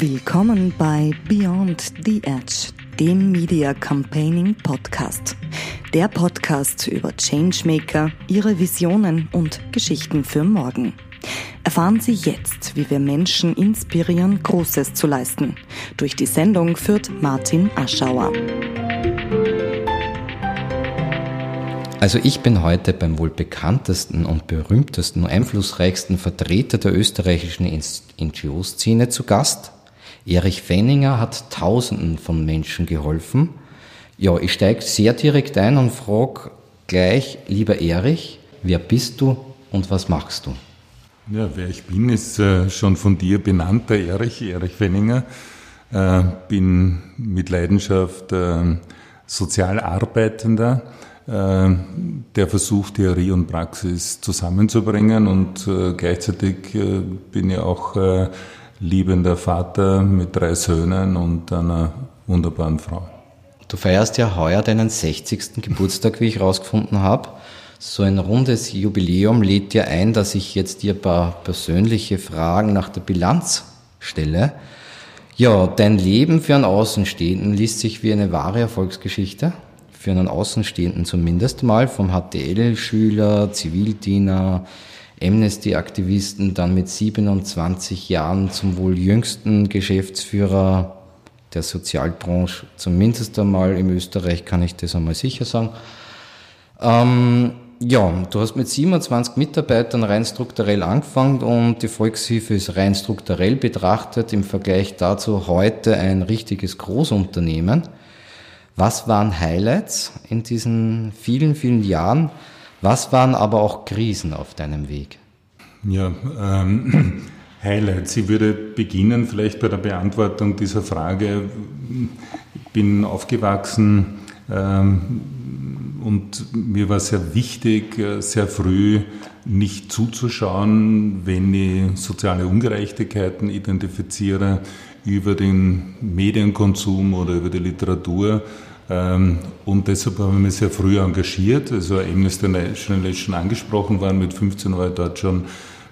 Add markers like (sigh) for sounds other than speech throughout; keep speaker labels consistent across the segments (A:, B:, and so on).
A: Willkommen bei Beyond the Edge, dem Media Campaigning Podcast. Der Podcast über Changemaker, ihre Visionen und Geschichten für morgen. Erfahren Sie jetzt, wie wir Menschen inspirieren, Großes zu leisten. Durch die Sendung führt Martin Aschauer.
B: Also ich bin heute beim wohl bekanntesten und berühmtesten und einflussreichsten Vertreter der österreichischen NGO-Szene zu Gast. Erich Fenninger hat Tausenden von Menschen geholfen. Ja, ich steige sehr direkt ein und frage gleich, lieber Erich, wer bist du und was machst du?
C: Ja, wer ich bin, ist äh, schon von dir benannt, der Erich, Erich Fenninger. Äh, bin mit Leidenschaft äh, Sozialarbeitender äh, der versucht, Theorie und Praxis zusammenzubringen und äh, gleichzeitig äh, bin ich auch liebender Vater mit drei Söhnen und einer wunderbaren Frau.
B: Du feierst ja heuer deinen 60. Geburtstag, wie ich herausgefunden habe. So ein rundes Jubiläum lädt dir ein, dass ich jetzt dir ein paar persönliche Fragen nach der Bilanz stelle. Ja, dein Leben für einen Außenstehenden liest sich wie eine wahre Erfolgsgeschichte für einen Außenstehenden zumindest mal, vom HTL-Schüler, Zivildiener, Amnesty-Aktivisten, dann mit 27 Jahren zum wohl jüngsten Geschäftsführer der Sozialbranche, zumindest einmal im Österreich kann ich das einmal sicher sagen. Ähm, ja, du hast mit 27 Mitarbeitern rein strukturell angefangen und die Volkshilfe ist rein strukturell betrachtet im Vergleich dazu heute ein richtiges Großunternehmen. Was waren Highlights in diesen vielen, vielen Jahren? Was waren aber auch Krisen auf deinem Weg?
C: Ja, ähm, (clears throat) Highlights. Ich würde beginnen vielleicht bei der Beantwortung dieser Frage. Ich bin aufgewachsen ähm, und mir war sehr wichtig, äh, sehr früh nicht zuzuschauen, wenn ich soziale Ungerechtigkeiten identifiziere über den Medienkonsum oder über die Literatur. Ähm, und deshalb habe ich mich sehr früh engagiert. Also Amnesty International ist schon angesprochen worden. Mit 15 war ich dort schon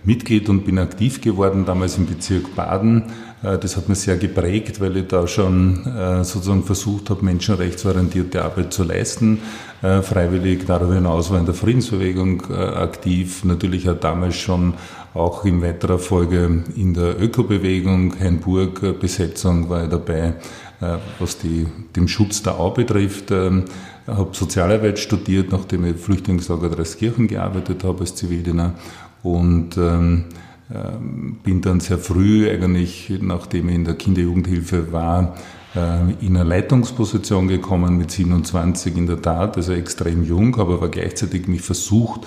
C: Mitglied und bin aktiv geworden, damals im Bezirk Baden. Äh, das hat mich sehr geprägt, weil ich da schon äh, sozusagen versucht habe, menschenrechtsorientierte Arbeit zu leisten. Äh, freiwillig darüber hinaus war in der Friedensbewegung aktiv, natürlich auch damals schon auch in weiterer Folge in der Ökobewegung, Hainburg-Besetzung war ich dabei, was die, den Schutz der Au betrifft. Ähm, habe Sozialarbeit studiert, nachdem ich Flüchtlingslager Dreiskirchen gearbeitet habe als Zivildiener und ähm, ähm, bin dann sehr früh, eigentlich nachdem ich in der Kinderjugendhilfe war, äh, in eine Leitungsposition gekommen mit 27 in der Tat, also extrem jung, habe aber gleichzeitig mich versucht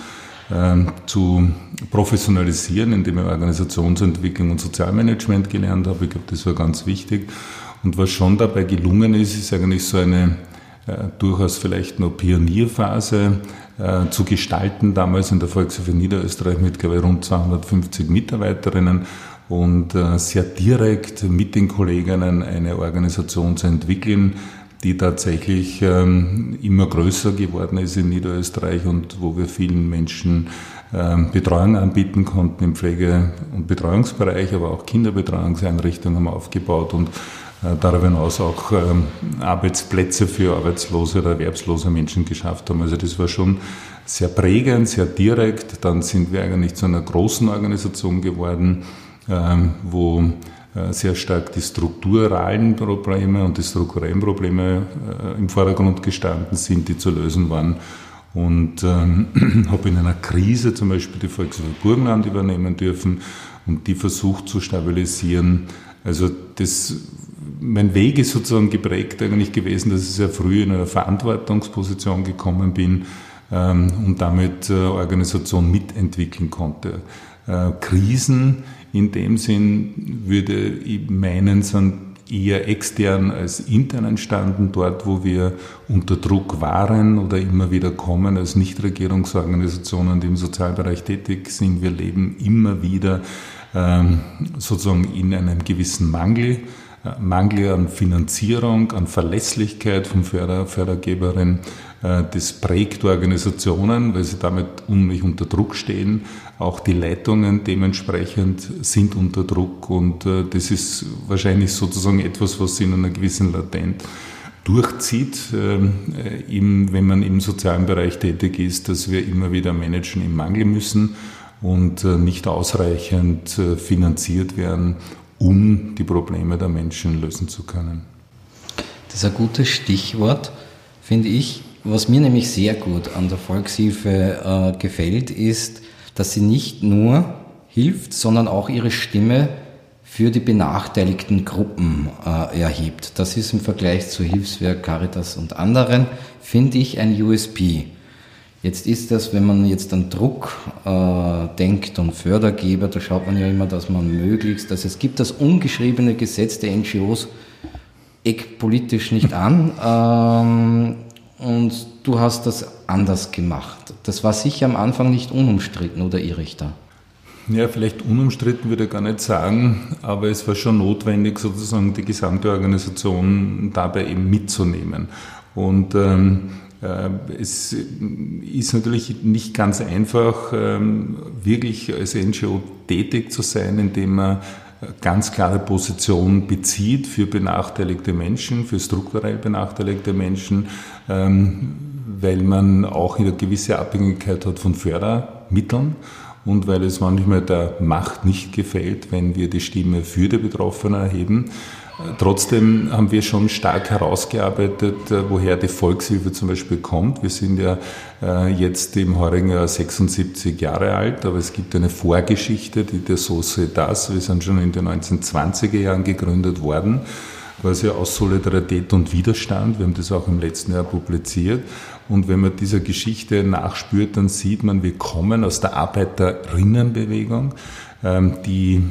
C: äh, zu professionalisieren, indem ich Organisationsentwicklung und Sozialmanagement gelernt habe. Ich glaube, das war ganz wichtig. Und was schon dabei gelungen ist, ist eigentlich so eine äh, durchaus vielleicht noch Pionierphase äh, zu gestalten, damals in der Volkshilfe Niederösterreich mit, glaube ich, rund 250 Mitarbeiterinnen und äh, sehr direkt mit den Kolleginnen eine Organisation zu entwickeln, die tatsächlich ähm, immer größer geworden ist in Niederösterreich und wo wir vielen Menschen ähm, Betreuung anbieten konnten im Pflege- und Betreuungsbereich, aber auch Kinderbetreuungseinrichtungen haben aufgebaut und darüber hinaus auch ähm, Arbeitsplätze für arbeitslose oder erwerbslose Menschen geschafft haben. Also das war schon sehr prägend, sehr direkt. Dann sind wir eigentlich zu einer großen Organisation geworden, ähm, wo äh, sehr stark die strukturalen Probleme und die strukturellen Probleme äh, im Vordergrund gestanden sind, die zu lösen waren. Und ähm, (clears throat) habe in einer Krise zum Beispiel die Volkswagen Burgenland übernehmen dürfen und die versucht zu stabilisieren. Also das mein Weg ist sozusagen geprägt eigentlich gewesen, dass ich sehr früh in einer Verantwortungsposition gekommen bin ähm, und damit äh, Organisation mitentwickeln konnte. Äh, Krisen in dem Sinn würde ich meinen, sind eher extern als intern entstanden, dort wo wir unter Druck waren oder immer wieder kommen als Nichtregierungsorganisationen, die im Sozialbereich tätig sind. Wir leben immer wieder ähm, sozusagen in einem gewissen Mangel Mangel an Finanzierung, an Verlässlichkeit von Förder, Fördergeberin. Äh, das prägt Organisationen, weil sie damit unheimlich unter Druck stehen. Auch die Leitungen dementsprechend sind unter Druck und äh, das ist wahrscheinlich sozusagen etwas, was in einer gewissen Latenz durchzieht, ähm, wenn man im sozialen Bereich tätig ist, dass wir immer wieder managen im Mangel müssen und nicht ausreichend finanziert werden, um die Probleme der Menschen lösen zu können.
B: Das ist ein gutes Stichwort, finde ich. Was mir nämlich sehr gut an der Volkshilfe äh, gefällt, ist, dass sie nicht nur hilft, sondern auch ihre Stimme für die benachteiligten Gruppen äh, erhebt. Das ist im Vergleich zu Hilfswerk, Caritas und anderen, finde ich, ein USP. Jetzt ist das, wenn man jetzt an Druck äh, denkt und Fördergeber, da schaut man ja immer, dass man möglichst, dass es gibt das ungeschriebene Gesetz der NGOs, eck politisch nicht an. (laughs) Ähm, und du hast das anders gemacht. Das war sicher am Anfang nicht unumstritten, oder irre ich da?
C: Ja, vielleicht unumstritten würde ich gar nicht sagen, aber es war schon notwendig, sozusagen die gesamte Organisation dabei eben mitzunehmen. Und ähm, äh, es ist natürlich nicht ganz einfach, ähm, wirklich als NGO tätig zu sein, indem man ganz klare Position bezieht für benachteiligte Menschen, für strukturell benachteiligte Menschen, ähm, weil man auch eine gewisse Abhängigkeit hat von Fördermitteln und weil es manchmal der Macht nicht gefällt, wenn wir die Stimme für die Betroffenen erheben. Trotzdem haben wir schon stark herausgearbeitet, äh, woher die Volkshilfe zum Beispiel kommt. Wir sind ja äh, jetzt im heurigen Jahr 76 Jahre alt, aber es gibt eine Vorgeschichte, die der Societas, wir sind schon in den 1920er Jahren gegründet worden, quasi aus Solidarität und Widerstand. Wir haben das auch im letzten Jahr publiziert. Und wenn man dieser Geschichte nachspürt, dann sieht man, wir kommen aus der Arbeiterinnenbewegung. Ähm, die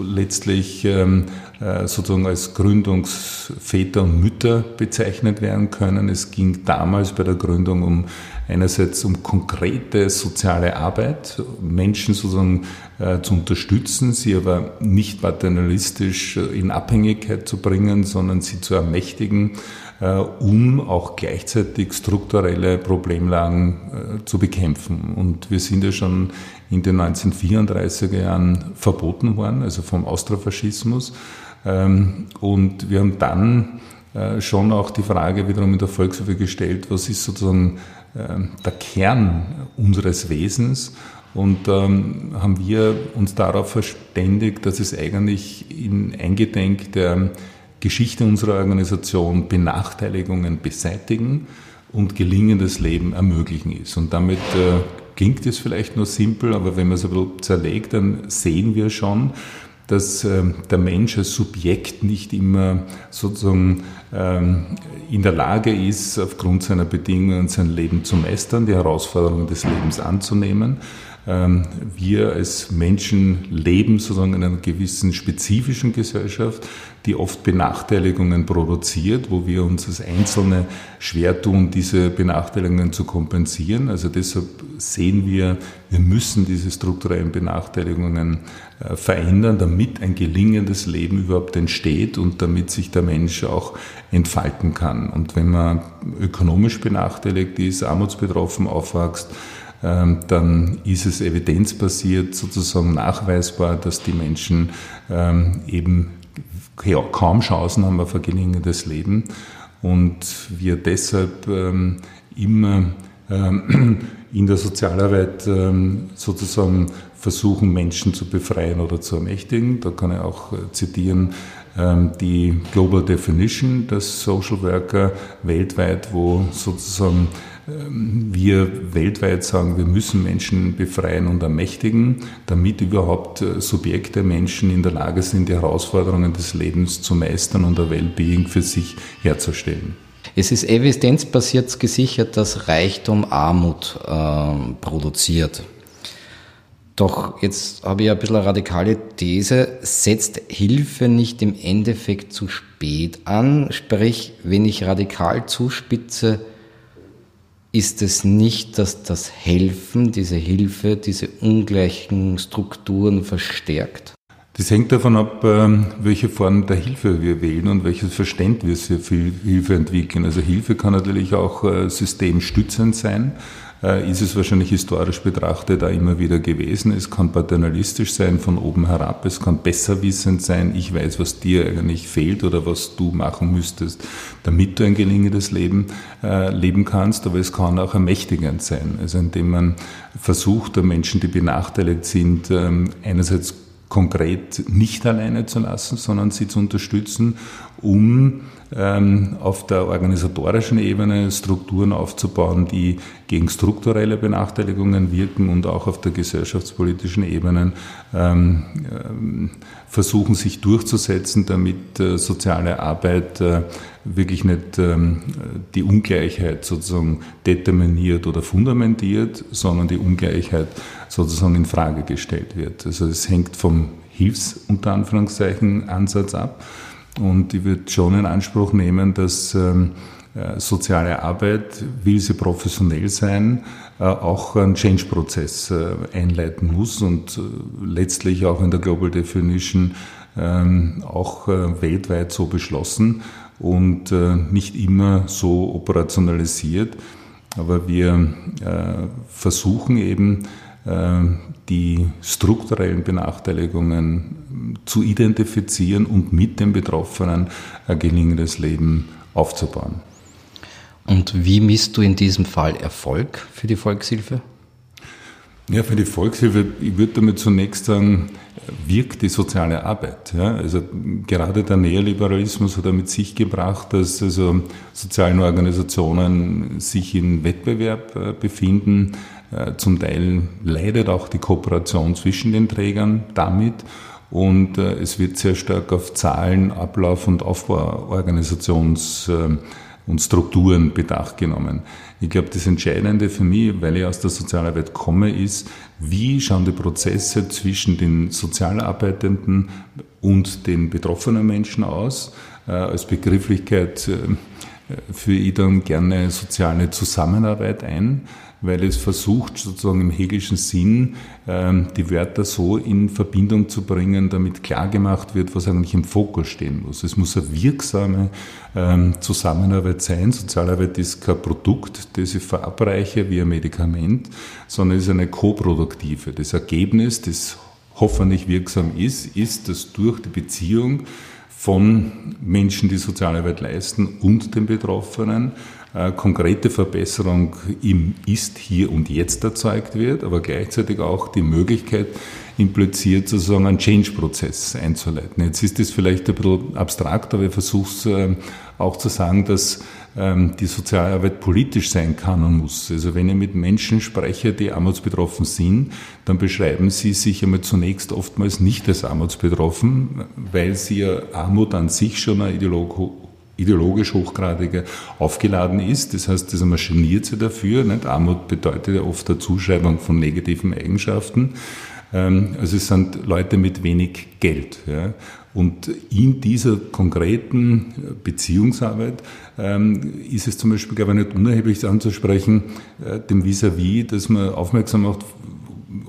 C: letztlich ähm, äh, sozusagen als Gründungsväter und Mütter bezeichnet werden können. Es ging damals bei der Gründung um einerseits um konkrete soziale Arbeit, Menschen sozusagen äh, zu unterstützen, sie aber nicht paternalistisch in Abhängigkeit zu bringen, sondern sie zu ermächtigen, äh, um auch gleichzeitig strukturelle Problemlagen äh, zu bekämpfen. Und wir sind ja schon in den 1934er Jahren verboten worden, also vom Austrofaschismus. Ähm, und wir haben dann äh, schon auch die Frage wiederum in der Volkshilfe gestellt, was ist sozusagen der Kern unseres Wesens und ähm, haben wir uns darauf verständigt, dass es eigentlich in Eingedenk der Geschichte unserer Organisation Benachteiligungen beseitigen und gelingendes Leben ermöglichen ist. Und damit äh, klingt es vielleicht nur simpel, aber wenn man es ein bisschen zerlegt, dann sehen wir schon, dass äh, der Mensch als Subjekt nicht immer sozusagen ähm, in der Lage ist, aufgrund seiner Bedingungen sein Leben zu meistern, die Herausforderungen des Lebens anzunehmen, ähm, wir als Menschen leben sozusagen in einer gewissen spezifischen Gesellschaft, die oft Benachteiligungen produziert, wo wir uns als Einzelne schwer tun, diese Benachteiligungen zu kompensieren. Also deshalb sehen wir, wir müssen diese strukturellen Benachteiligungen äh, verändern, damit ein gelingendes Leben überhaupt entsteht und damit sich der Mensch auch entfalten kann. Und wenn man ökonomisch benachteiligt ist, armutsbetroffen aufwächst, ähm, dann ist es evidenzbasiert sozusagen nachweisbar, dass die Menschen ähm, eben kaum Chancen haben auf ein gelingendes Leben und wir deshalb ähm, immer (clears throat) in der Sozialarbeit sozusagen versuchen, Menschen zu befreien oder zu ermächtigen. Da kann ich auch äh, zitieren die Global Definition des Social Worker weltweit, wo sozusagen ähm, wir weltweit sagen, wir müssen Menschen befreien und ermächtigen, damit überhaupt äh, Subjekte, Menschen in der Lage sind, die Herausforderungen des Lebens zu meistern und ein Wellbeing für sich herzustellen.
B: Es ist evidenzbasiert gesichert, dass Reichtum Armut äh, produziert. Doch jetzt habe ich ein bisschen eine radikale These. Setzt Hilfe nicht im Endeffekt zu spät an? Sprich, wenn ich radikal zuspitze, ist es nicht, dass das Helfen, diese Hilfe, diese ungleichen Strukturen verstärkt?
C: Das hängt davon ab, ähm, welche Form der Hilfe wir wählen und welches Verständnis wir für Hilfe entwickeln. Also Hilfe kann natürlich auch äh, systemstützend sein ist es wahrscheinlich historisch betrachtet auch immer wieder gewesen. Es kann paternalistisch sein von oben herab, es kann besserwissend sein, ich weiß, was dir eigentlich fehlt oder was du machen müsstest, damit du ein gelingendes Leben äh, leben kannst, aber es kann auch ermächtigend sein, also indem man versucht, Menschen, die benachteiligt sind, ähm, einerseits konkret nicht alleine zu lassen, sondern sie zu unterstützen, um auf der organisatorischen Ebene Strukturen aufzubauen, die gegen strukturelle Benachteiligungen wirken und auch auf der gesellschaftspolitischen Ebene ähm, ähm, versuchen, sich durchzusetzen, damit äh, soziale Arbeit äh, wirklich nicht ähm, die Ungleichheit sozusagen determiniert oder fundamentiert, sondern die Ungleichheit sozusagen in Frage gestellt wird. Also es hängt vom Hilfs- unter Anführungszeichen Ansatz ab. Und ich würde schon in Anspruch nehmen, dass ähm, äh, soziale Arbeit, will sie professionell sein, äh, auch einen Change-Prozess äh, einleiten muss und letztlich auch in der Global Definition ähm, auch weltweit so beschlossen und nicht immer so operationalisiert. Aber wir versuchen eben, die strukturellen Benachteiligungen zu identifizieren und mit den Betroffenen ein gelingendes Leben aufzubauen.
B: Und wie misst du in diesem Fall Erfolg für die Volkshilfe?
C: Ja, für die Volkshilfe, ich würde damit zunächst sagen, wirkt die soziale Arbeit. Ja? Also gerade der Neoliberalismus hat er mit sich gebracht, dass also sozialen Organisationen sich in Wettbewerb äh, befinden, äh, zum Teil leidet auch die Kooperation zwischen den Trägern damit und äh, es wird sehr stark auf Zahlen, Ablauf und Aufbauorganisations- äh, und Strukturen Bedacht genommen. Ich glaube, das Entscheidende für mich, weil ich aus der Sozialarbeit komme, ist, wie schauen die Prozesse zwischen den Sozialarbeitenden und den betroffenen Menschen aus. Als Begrifflichkeit ich dann gerne soziale Zusammenarbeit ein weil es versucht, sozusagen im hegelischen Sinn, ähm, die Wörter so in Verbindung zu bringen, damit klar gemacht wird, was eigentlich im Fokus stehen muss. Es muss eine wirksame ähm, Zusammenarbeit sein. Sozialarbeit ist kein Produkt, das ich verabreiche wie ein Medikament, sondern es ist eine koproduktive. Das Ergebnis, das hoffentlich wirksam ist, ist, dass durch die Beziehung von Menschen, die Sozialarbeit leisten und den Betroffenen äh, konkrete Verbesserung im Ist, Hier und Jetzt erzeugt wird, aber gleichzeitig auch die Möglichkeit impliziert, sozusagen einen Change-Prozess einzuleiten. Jetzt ist das vielleicht ein bisschen abstrakt, aber ich versuche es äh, auch zu sagen, dass die Sozialarbeit politisch sein kann und muss. Also wenn ich mit Menschen spreche, die armutsbetroffen sind, dann beschreiben sie sich einmal zunächst oftmals nicht als armutsbetroffen, weil sie ja Armut an sich schon eine Ideologie ideologisch hochgradig aufgeladen ist. Das heißt, das maschiniert sie dafür. Nicht? Armut bedeutet ja oft eine Zuschreibung von negativen Eigenschaften. Ähm, also es sind Leute mit wenig Geld. Ja. Und in dieser konkreten Beziehungsarbeit ähm, ist es zum Beispiel, glaube ich, nicht unerheblich anzusprechen, äh, dem Vis-à-vis, -vis, dass man aufmerksam macht,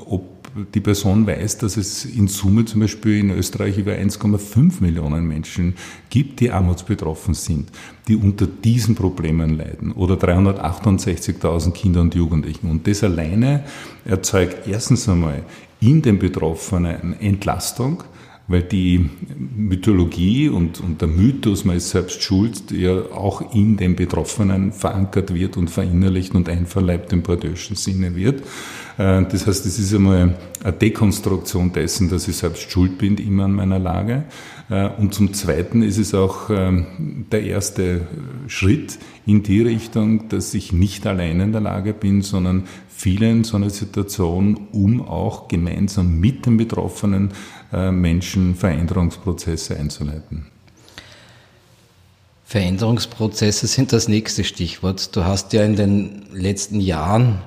C: ob die Person weiß, dass es in Summe zum Beispiel in Österreich über 1,5 Millionen Menschen gibt, die armutsbetroffen sind, die unter diesen Problemen leiden oder 368.000 Kinder und Jugendlichen. Und das alleine erzeugt erstens einmal in den Betroffenen Entlastung, weil die Mythologie und, und der Mythos, man ist selbst schuld, ja auch in den Betroffenen verankert wird und verinnerlicht und einverleibt im Pardöschen Sinne wird. Äh, das heißt, es ist einmal eine Dekonstruktion dessen, dass ich selbst schuld bin immer an meiner Lage. Äh, und zum Zweiten ist es auch ähm, der erste Schritt in die Richtung, dass ich nicht allein in der Lage bin, sondern viele in so einer Situation, um auch gemeinsam mit den betroffenen Menschen Veränderungsprozesse einzuleiten.
B: Veränderungsprozesse sind das nächste Stichwort. Du hast ja in den letzten Jahren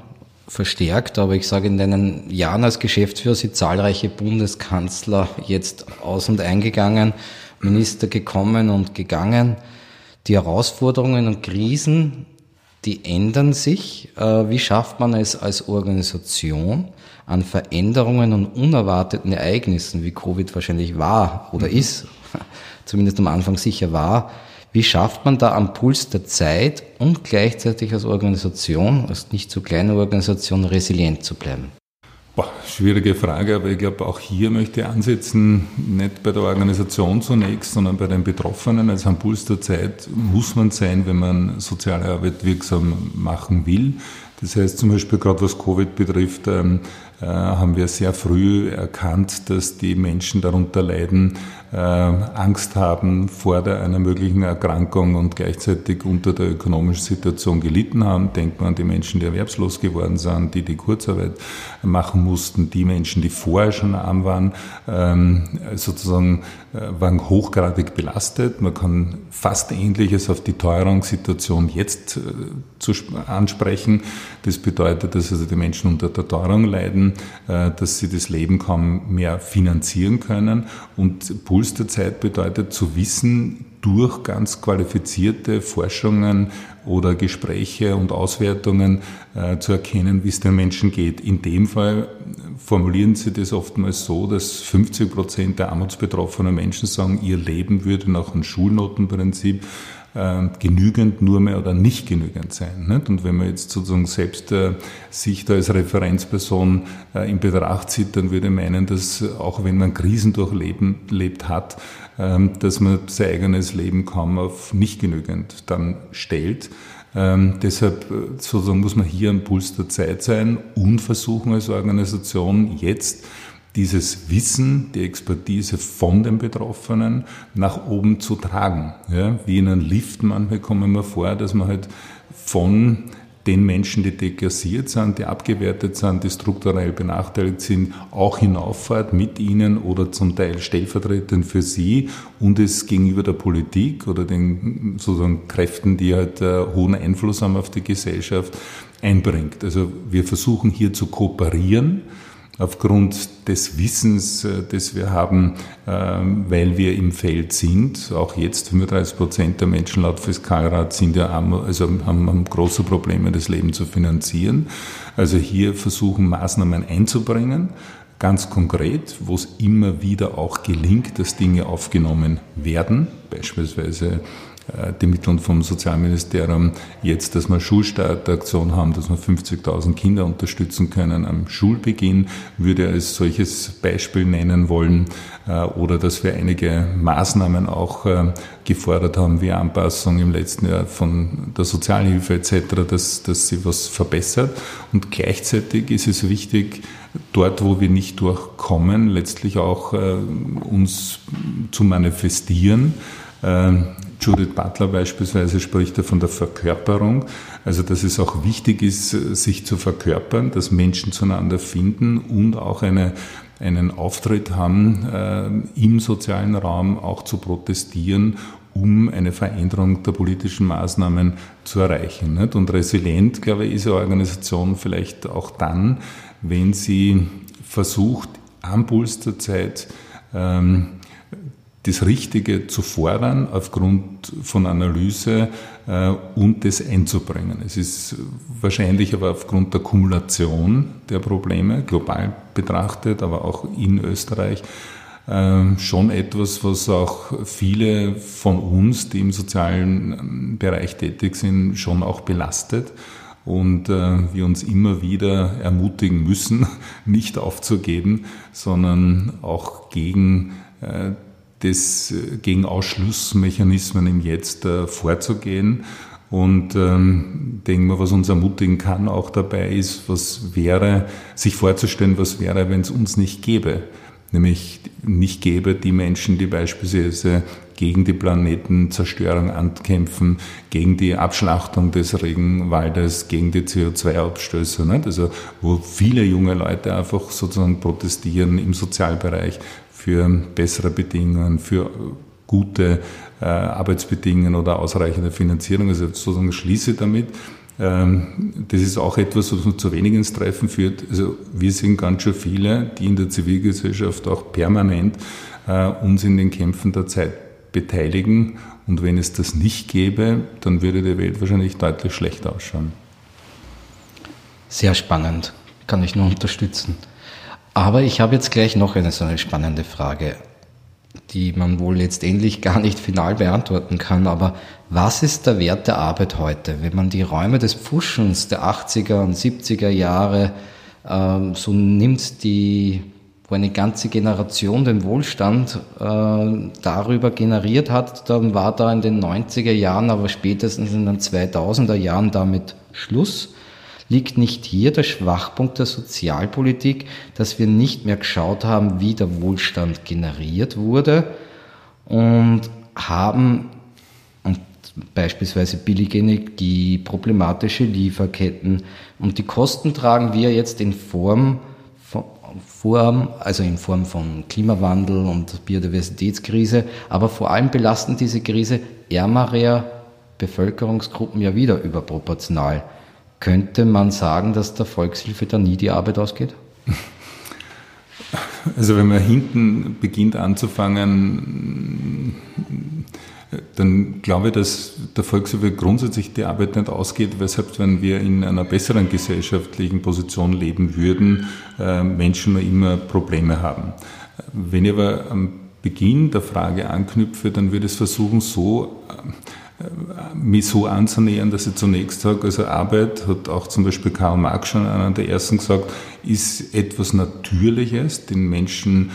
B: verstärkt, aber ich sage in deinen Jahren als Geschäftsführer sind zahlreiche Bundeskanzler jetzt aus und eingegangen, Minister gekommen und gegangen. Die Herausforderungen und Krisen, die ändern sich. Äh, wie schafft man es als Organisation, an Veränderungen und unerwarteten Ereignissen, wie Covid wahrscheinlich war oder mhm. ist, (laughs) zumindest am Anfang sicher war, wie schafft man da am Puls der Zeit und gleichzeitig als Organisation, als nicht zu kleine Organisation, resilient zu bleiben?
C: Boah, schwierige Frage, aber ich glaube, auch hier möchte ich ansetzen, nicht bei der Organisation zunächst, sondern bei den Betroffenen. Also am Puls der Zeit muss man sein, wenn man soziale Arbeit wirksam machen will. Das heißt zum Beispiel gerade was Covid betrifft, ähm, äh, haben wir sehr früh erkannt, dass die Menschen darunter leiden, äh, Angst haben vor einer möglichen Erkrankung und gleichzeitig unter der ökonomischen Situation gelitten haben. Denkt man an die Menschen, die erwerbslos geworden sind, die die Kurzarbeit machen mussten, die Menschen, die vorher schon arm waren, ähm, sozusagen äh, waren hochgradig belastet. Man kann fast Ähnliches auf die Teuerungssituation jetzt zu ansprechen. Das bedeutet, dass also die Menschen unter der Teuerung leiden, dass sie das Leben kaum mehr finanzieren können und Puls Puls der Zeit bedeutet zu wissen, durch ganz qualifizierte Forschungen oder Gespräche und Auswertungen äh, zu erkennen, wie es den Menschen geht. In dem Fall formulieren sie das oftmals so, dass 50 Prozent der armutsbetroffenen Menschen sagen, ihr Leben würde nach einem Schulnotenprinzip äh, genügend nur mehr oder nicht genügend sein. Nicht? Und wenn man jetzt sozusagen selbst äh, sich da als Referenzperson äh, in Betracht zieht, dann würde ich meinen, dass auch wenn man Krisen durchlebt hat, ähm, dass man sein eigenes Leben kaum auf nicht genügend dann stellt. Ähm, deshalb äh, sozusagen muss man hier am Puls der Zeit sein und versuchen als Organisation jetzt dieses Wissen, die Expertise von den Betroffenen nach oben zu tragen. Ja, wie in einem Lift manchmal kommen wir vor, dass man halt von den Menschen, die deklassiert sind, die abgewertet sind, die strukturell benachteiligt sind, auch hinauffahrt mit ihnen oder zum Teil stellvertretend für sie und es gegenüber der Politik oder den sozusagen Kräften, die halt äh, hohen Einfluss haben auf die Gesellschaft, einbringt. Also wir versuchen hier zu kooperieren aufgrund des Wissens, äh, das wir haben, ähm, weil wir im Feld sind. Auch jetzt 35 Prozent der Menschen laut Fiskalrat sind ja arm, also haben, haben große Probleme, das Leben zu finanzieren. Also hier versuchen Maßnahmen einzubringen. Ganz konkret, wo es immer wieder auch gelingt, dass Dinge aufgenommen werden, beispielsweise die Mittel vom Sozialministerium jetzt, dass wir Schulstartaktion haben, dass wir 50.000 Kinder unterstützen können am Schulbeginn, würde als solches Beispiel nennen wollen. Äh, oder dass wir einige Maßnahmen auch äh, gefordert haben, wie Anpassung im letzten Jahr von der Sozialhilfe etc., dass, dass sie was verbessert. Und gleichzeitig ist es wichtig, dort, wo wir nicht durchkommen, letztlich auch uns zu manifestieren Judith Butler beispielsweise spricht ja von der Verkörperung, also dass es auch wichtig ist, sich zu verkörpern, dass Menschen zueinander finden und auch eine, einen Auftritt haben, äh, im sozialen Raum auch zu protestieren, um eine Veränderung der politischen Maßnahmen zu erreichen. Nicht? Und resilient, glaube ich, ist eine Organisation vielleicht auch dann, wenn sie versucht, am Puls der Zeit ähm, das Richtige zu fordern aufgrund von Analyse äh, und das einzubringen. Es ist wahrscheinlich aber aufgrund der Kumulation der Probleme, global betrachtet, aber auch in Österreich, äh, schon etwas, was auch viele von uns, die im sozialen ähm, Bereich tätig sind, schon auch belastet und äh, wir uns immer wieder ermutigen müssen, (laughs) nicht aufzugeben, sondern auch gegen äh, das äh, gegen Ausschlussmechanismen im Jetzt äh, vorzugehen. Und ähm, denken wir, was uns ermutigen kann auch dabei ist, was wäre, sich vorzustellen, was wäre, wenn es uns nicht gäbe. Nämlich nicht gäbe die Menschen, die beispielsweise gegen die Planetenzerstörung ankämpfen, gegen die Abschlachtung des Regenwaldes, gegen die CO2-Abstöße. Also wo viele junge Leute einfach sozusagen protestieren im Sozialbereich für bessere Bedingungen, für gute äh, Arbeitsbedingungen oder ausreichende Finanzierung. Also sozusagen schließe damit. Ähm, das ist auch etwas, was zu wenig ins Treffen führt. Also wir sind ganz schön viele, die in der Zivilgesellschaft auch permanent äh, uns in den Kämpfen der Zeit beteiligen. Und wenn es das nicht gäbe, dann würde die Welt wahrscheinlich deutlich schlechter ausschauen.
B: Sehr spannend, kann ich nur unterstützen. Aber ich habe jetzt gleich noch eine so eine spannende Frage, die man wohl letztendlich gar nicht final beantworten kann. Aber was ist der Wert der Arbeit heute? Wenn man die Räume des Pfuschens der 80er und 70er Jahre ähm, so nimmt, die wo eine ganze Generation den Wohlstand äh, darüber generiert hat, dann war da in den 90er Jahren, aber spätestens in den 2000er Jahren damit Schluss. Liegt nicht hier der Schwachpunkt der Sozialpolitik, dass wir nicht mehr geschaut haben, wie der Wohlstand generiert wurde und haben und beispielsweise billige Energie, problematische Lieferketten und die Kosten tragen wir jetzt in Form von, Form, also in Form von Klimawandel und Biodiversitätskrise, aber vor allem belasten diese Krise ärmere Bevölkerungsgruppen ja wieder überproportional. Könnte man sagen, dass der Volkshilfe da nie die Arbeit ausgeht?
C: Also wenn man hinten beginnt anzufangen, dann glaube ich, dass der Volkshilfe grundsätzlich die Arbeit nicht ausgeht, selbst wenn wir in einer besseren gesellschaftlichen Position leben würden, äh, Menschen immer Probleme haben. Wenn ich aber am Beginn der Frage anknüpfe, dann würde ich es versuchen, so mich so anzunähern, dass ich zunächst sage, also Arbeit, hat auch zum Beispiel Karl Marx schon einer der ersten gesagt, ist etwas Natürliches, den Menschen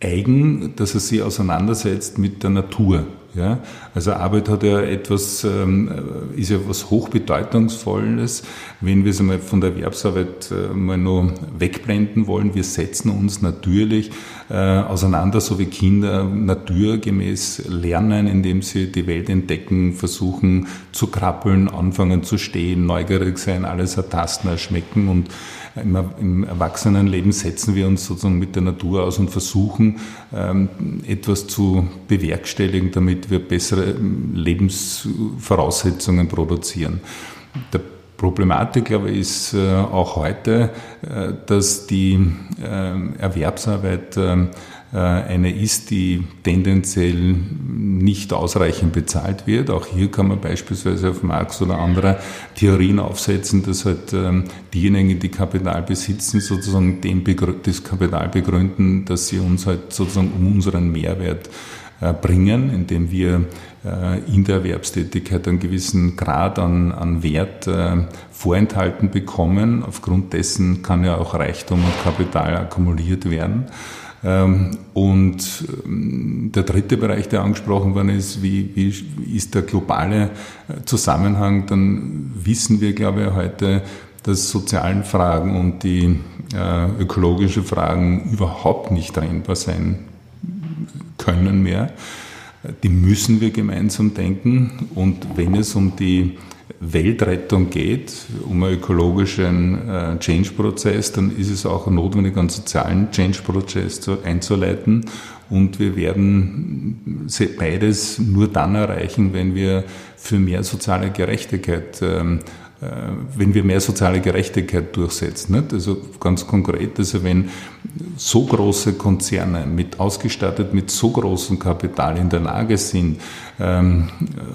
C: eigen, dass er sich auseinandersetzt mit der Natur. Ja? Also Arbeit hat ja etwas, ähm, ist ja was hochbedeutungsvolles. Wenn wir es einmal von der Erwerbsarbeit äh, mal noch wegblenden wollen, wir setzen uns natürlich äh, auseinander, so wie Kinder naturgemäß lernen, indem sie die Welt entdecken, versuchen zu krabbeln, anfangen zu stehen, neugierig sein, alles ertasten, erschmecken und im, Erwachsenenleben setzen wir uns sozusagen mit der Natur aus und versuchen, ähm, etwas zu bewerkstelligen, damit wir bessere ähm, Lebensvoraussetzungen produzieren. Der Problematik, glaube ich, ist äh, auch heute, äh, dass die ähm, Erwerbsarbeit äh, eine ist, die tendenziell nicht ausreichend bezahlt wird. Auch hier kann man beispielsweise auf Marx oder andere Theorien aufsetzen, dass halt ähm, diejenigen, die Kapital besitzen, sozusagen dem das Kapital begründen, dass sie uns halt sozusagen um unseren Mehrwert äh, bringen, indem wir äh, in der Erwerbstätigkeit einen gewissen Grad an, an Wert vorenthalten bekommen. Aufgrund dessen kann ja auch Reichtum und Kapital akkumuliert werden. Ähm, und ähm, der dritte Bereich, der angesprochen worden ist, wie, wie ist der globale äh, Zusammenhang, dann wissen wir, glaube ich, heute, dass sozialen Fragen und die äh, ökologischen Fragen überhaupt nicht trennbar sein können mehr. Die müssen wir gemeinsam denken. Und wenn es um die Weltrettung geht, um einen ökologischen äh, Change-Prozess, dann ist es auch notwendig, einen sozialen Change-Prozess einzuleiten. Und wir werden beides nur dann erreichen, wenn wir für mehr soziale Gerechtigkeit ähm, äh, wenn wir mehr soziale Gerechtigkeit durchsetzen. Nicht? Also ganz konkret, also wenn so große Konzerne mit ausgestattet mit so großem Kapital in der Lage sind, ähm,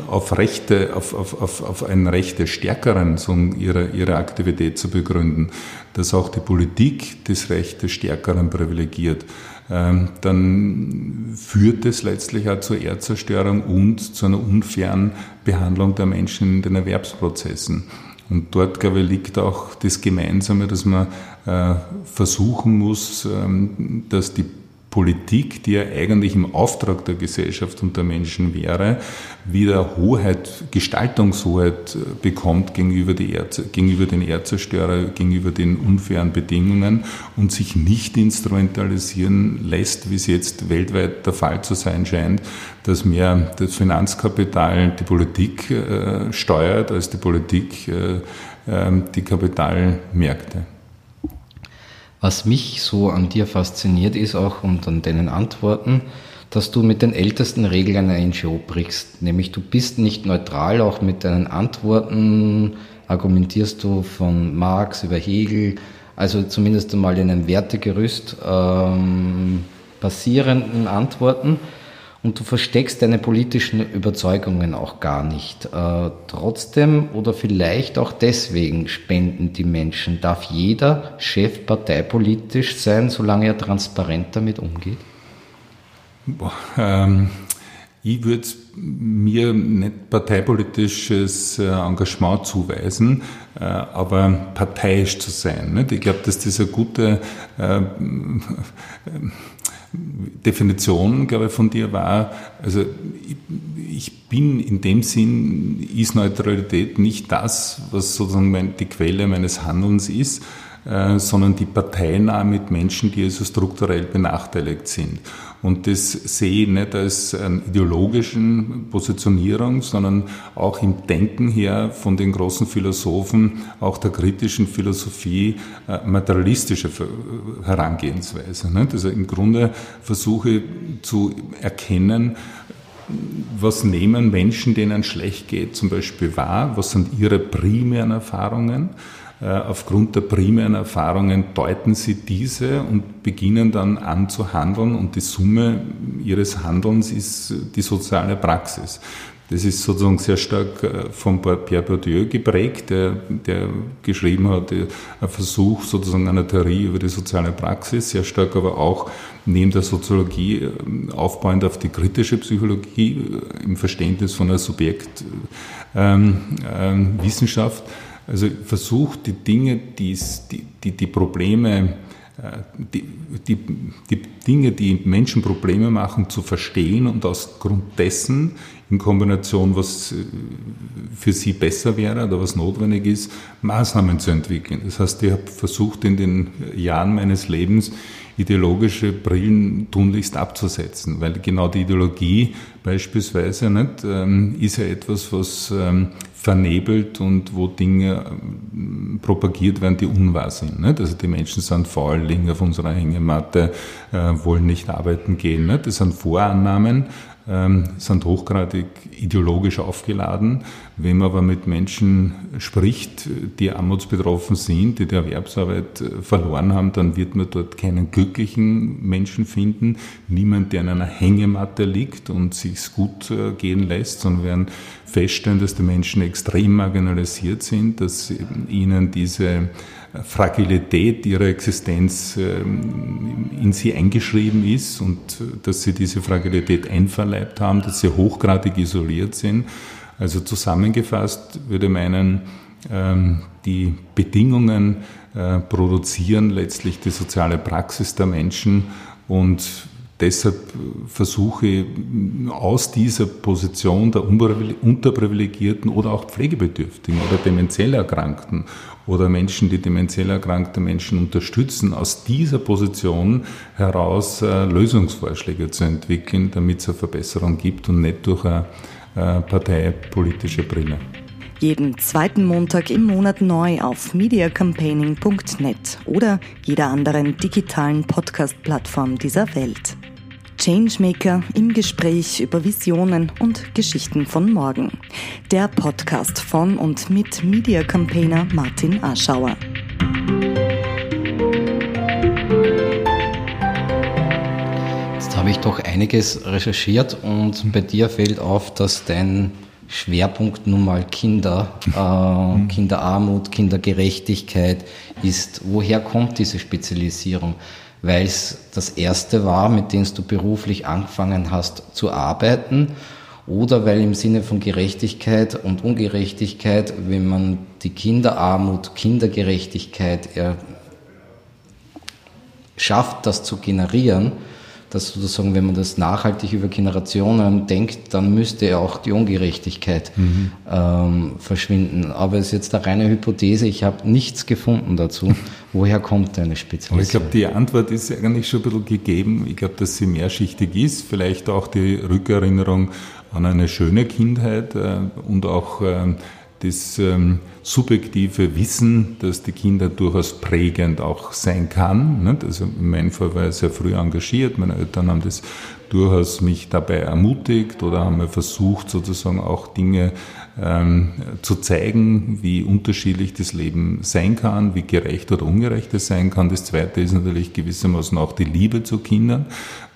C: auf Rechte, auf, auf, auf, auf ein Recht der Stärkeren so ihre, ihre Aktivität zu begründen, dass auch die Politik das Recht des Stärkeren privilegiert, ähm, dann führt es letztlich auch zur Erdzerstörung und zu einer unfairen Behandlung der Menschen in den Erwerbsprozessen. Und dort, glaube ich, liegt auch das Gemeinsame, dass man äh, versuchen muss, ähm, dass die Politik, die ja eigentlich im Auftrag der Gesellschaft und der Menschen wäre, wieder Hoheit, Gestaltungshoheit äh, bekommt gegenüber, Erd, gegenüber den Erdzerstörer, gegenüber den unfairen Bedingungen und sich nicht instrumentalisieren lässt, wie es jetzt weltweit der Fall zu sein scheint, dass mehr das Finanzkapital die Politik äh, steuert, als die Politik äh, äh, die Kapitalmärkte.
B: Was mich so an dir fasziniert ist auch und an deinen Antworten, dass du mit den ältesten Regeln einer NGO brichst. Nämlich du bist nicht neutral, auch mit deinen Antworten argumentierst du von Marx über Hegel, also zumindest einmal in einem Wertegerüst ähm, basierenden Antworten. Und du versteckst deine politischen Überzeugungen auch gar nicht. Äh, trotzdem oder vielleicht auch deswegen spenden die Menschen. Darf jeder Chef parteipolitisch sein, solange er transparent damit umgeht?
C: Boah, ähm, ich würde mir nicht parteipolitisches äh, Engagement zuweisen, äh, aber parteiisch zu sein. Nicht? Ich glaube, dass das eine gute äh, Definition, glaube ich, von dir war, also ich, bin in dem Sinn, ist Neutralität nicht das, was sozusagen mein, die Quelle meines Handelns ist, äh, sondern die Parteinahme mit Menschen, die also strukturell benachteiligt sind. Und das sehe ich nicht als eine ideologischen Positionierung, sondern auch im Denken her von den großen Philosophen, auch der kritischen Philosophie, äh, materialistische Herangehensweise. Also im Grunde versuche zu erkennen, was nehmen Menschen, denen schlecht geht, zum Beispiel wahr? Was sind ihre primären Erfahrungen? Äh, aufgrund der primären Erfahrungen deuten sie diese und beginnen dann an zu handeln und die Summe ihres Handelns ist die soziale Praxis. Das ist sozusagen sehr stark äh, von Pierre Bourdieu geprägt, der, der geschrieben hat, ein Versuch sozusagen einer Theorie über die soziale Praxis, sehr stark aber auch neben der Soziologie äh, aufbauend auf die kritische Psychologie im Verständnis von einer Subjektwissenschaft. Ähm, ähm, also versucht die Dinge, die, die, die Probleme, äh, die, die, die Dinge, die Menschen Probleme machen, zu verstehen und aus Grund dessen in Kombination, was äh, für sie besser wäre oder was notwendig ist, Maßnahmen zu entwickeln. Das heißt, ich habe versucht in den Jahren meines Lebens ideologische Brillen tunlichst abzusetzen, weil genau die Ideologie beispielsweise nicht, ähm, ist ja etwas, was ähm, vernebelt und wo Dinge ähm, propagiert werden, die unwahr sind. Nicht? Also die Menschen sind faul, liegen auf unserer Hängematte, äh, wollen nicht arbeiten gehen. Nicht? Das sind Vorannahmen, ähm, sind hochgradig ideologisch aufgeladen. Wenn man aber mit Menschen spricht, die armutsbetroffen sind, die die Erwerbsarbeit äh, verloren haben, dann wird man dort keinen glücklichen Menschen finden, niemand, der in einer Hängematte liegt und sich's gut äh, gehen lässt, sondern werden feststellen, dass die Menschen extrem marginalisiert sind, dass ihnen diese Fragilität ihrer Existenz ähm, in sie eingeschrieben ist und äh, dass sie diese Fragilität einverleibt haben, dass sie hochgradig isoliert sind. Also zusammengefasst würde meinen, ähm, die Bedingungen äh, produzieren letztlich die soziale Praxis der Menschen und deshalb versuche ich aus dieser Position der Unterprivilegierten oder auch Pflegebedürftigen oder demenziell Erkrankten oder Menschen, die demenziell erkrankte Menschen unterstützen, aus dieser Position heraus äh, Lösungsvorschläge zu entwickeln, damit es eine Verbesserung gibt und nicht durch eine äh, parteipolitische Brille.
A: Jeden zweiten Montag im Monat neu auf mediacampaigning.net oder jeder anderen digitalen Podcast-Plattform dieser Welt. Changemaker im Gespräch über Visionen und Geschichten von morgen. Der Podcast von und mit Media Campaigner Martin Aschauer.
B: Jetzt habe ich doch einiges recherchiert und bei dir fällt auf, dass dein Schwerpunkt nun mal Kinder, äh, Kinderarmut, Kindergerechtigkeit ist. Woher kommt diese Spezialisierung? Weil es das erste war, mit dem du beruflich angefangen hast zu arbeiten oder weil im Sinne von Gerechtigkeit und Ungerechtigkeit, wenn man die Kinderarmut, Kindergerechtigkeit er schafft, das zu generieren, dass sozusagen, wenn man das nachhaltig über Generationen denkt, dann müsste auch die Ungerechtigkeit mhm. ähm, verschwinden. Aber es ist jetzt eine reine Hypothese, ich habe nichts gefunden dazu. Woher kommt deine Spezialisierung?
C: Ich glaube, die Antwort ist eigentlich schon ein bisschen gegeben. Ich glaube, dass sie mehrschichtig ist. Vielleicht auch die Rückerinnerung an eine schöne Kindheit äh, und auch äh, das ähm, subjektive Wissen, dass die Kinder durchaus prägend auch sein kann. Nicht? Also in meinem Fall war ich sehr früh engagiert, meine Eltern haben das durchaus mich dabei ermutigt oder haben mir versucht, sozusagen auch Dinge ähm, zu zeigen, wie unterschiedlich das Leben sein kann, wie gerecht oder ungerecht es sein kann. Das zweite ist natürlich gewissermaßen auch die Liebe zu Kindern,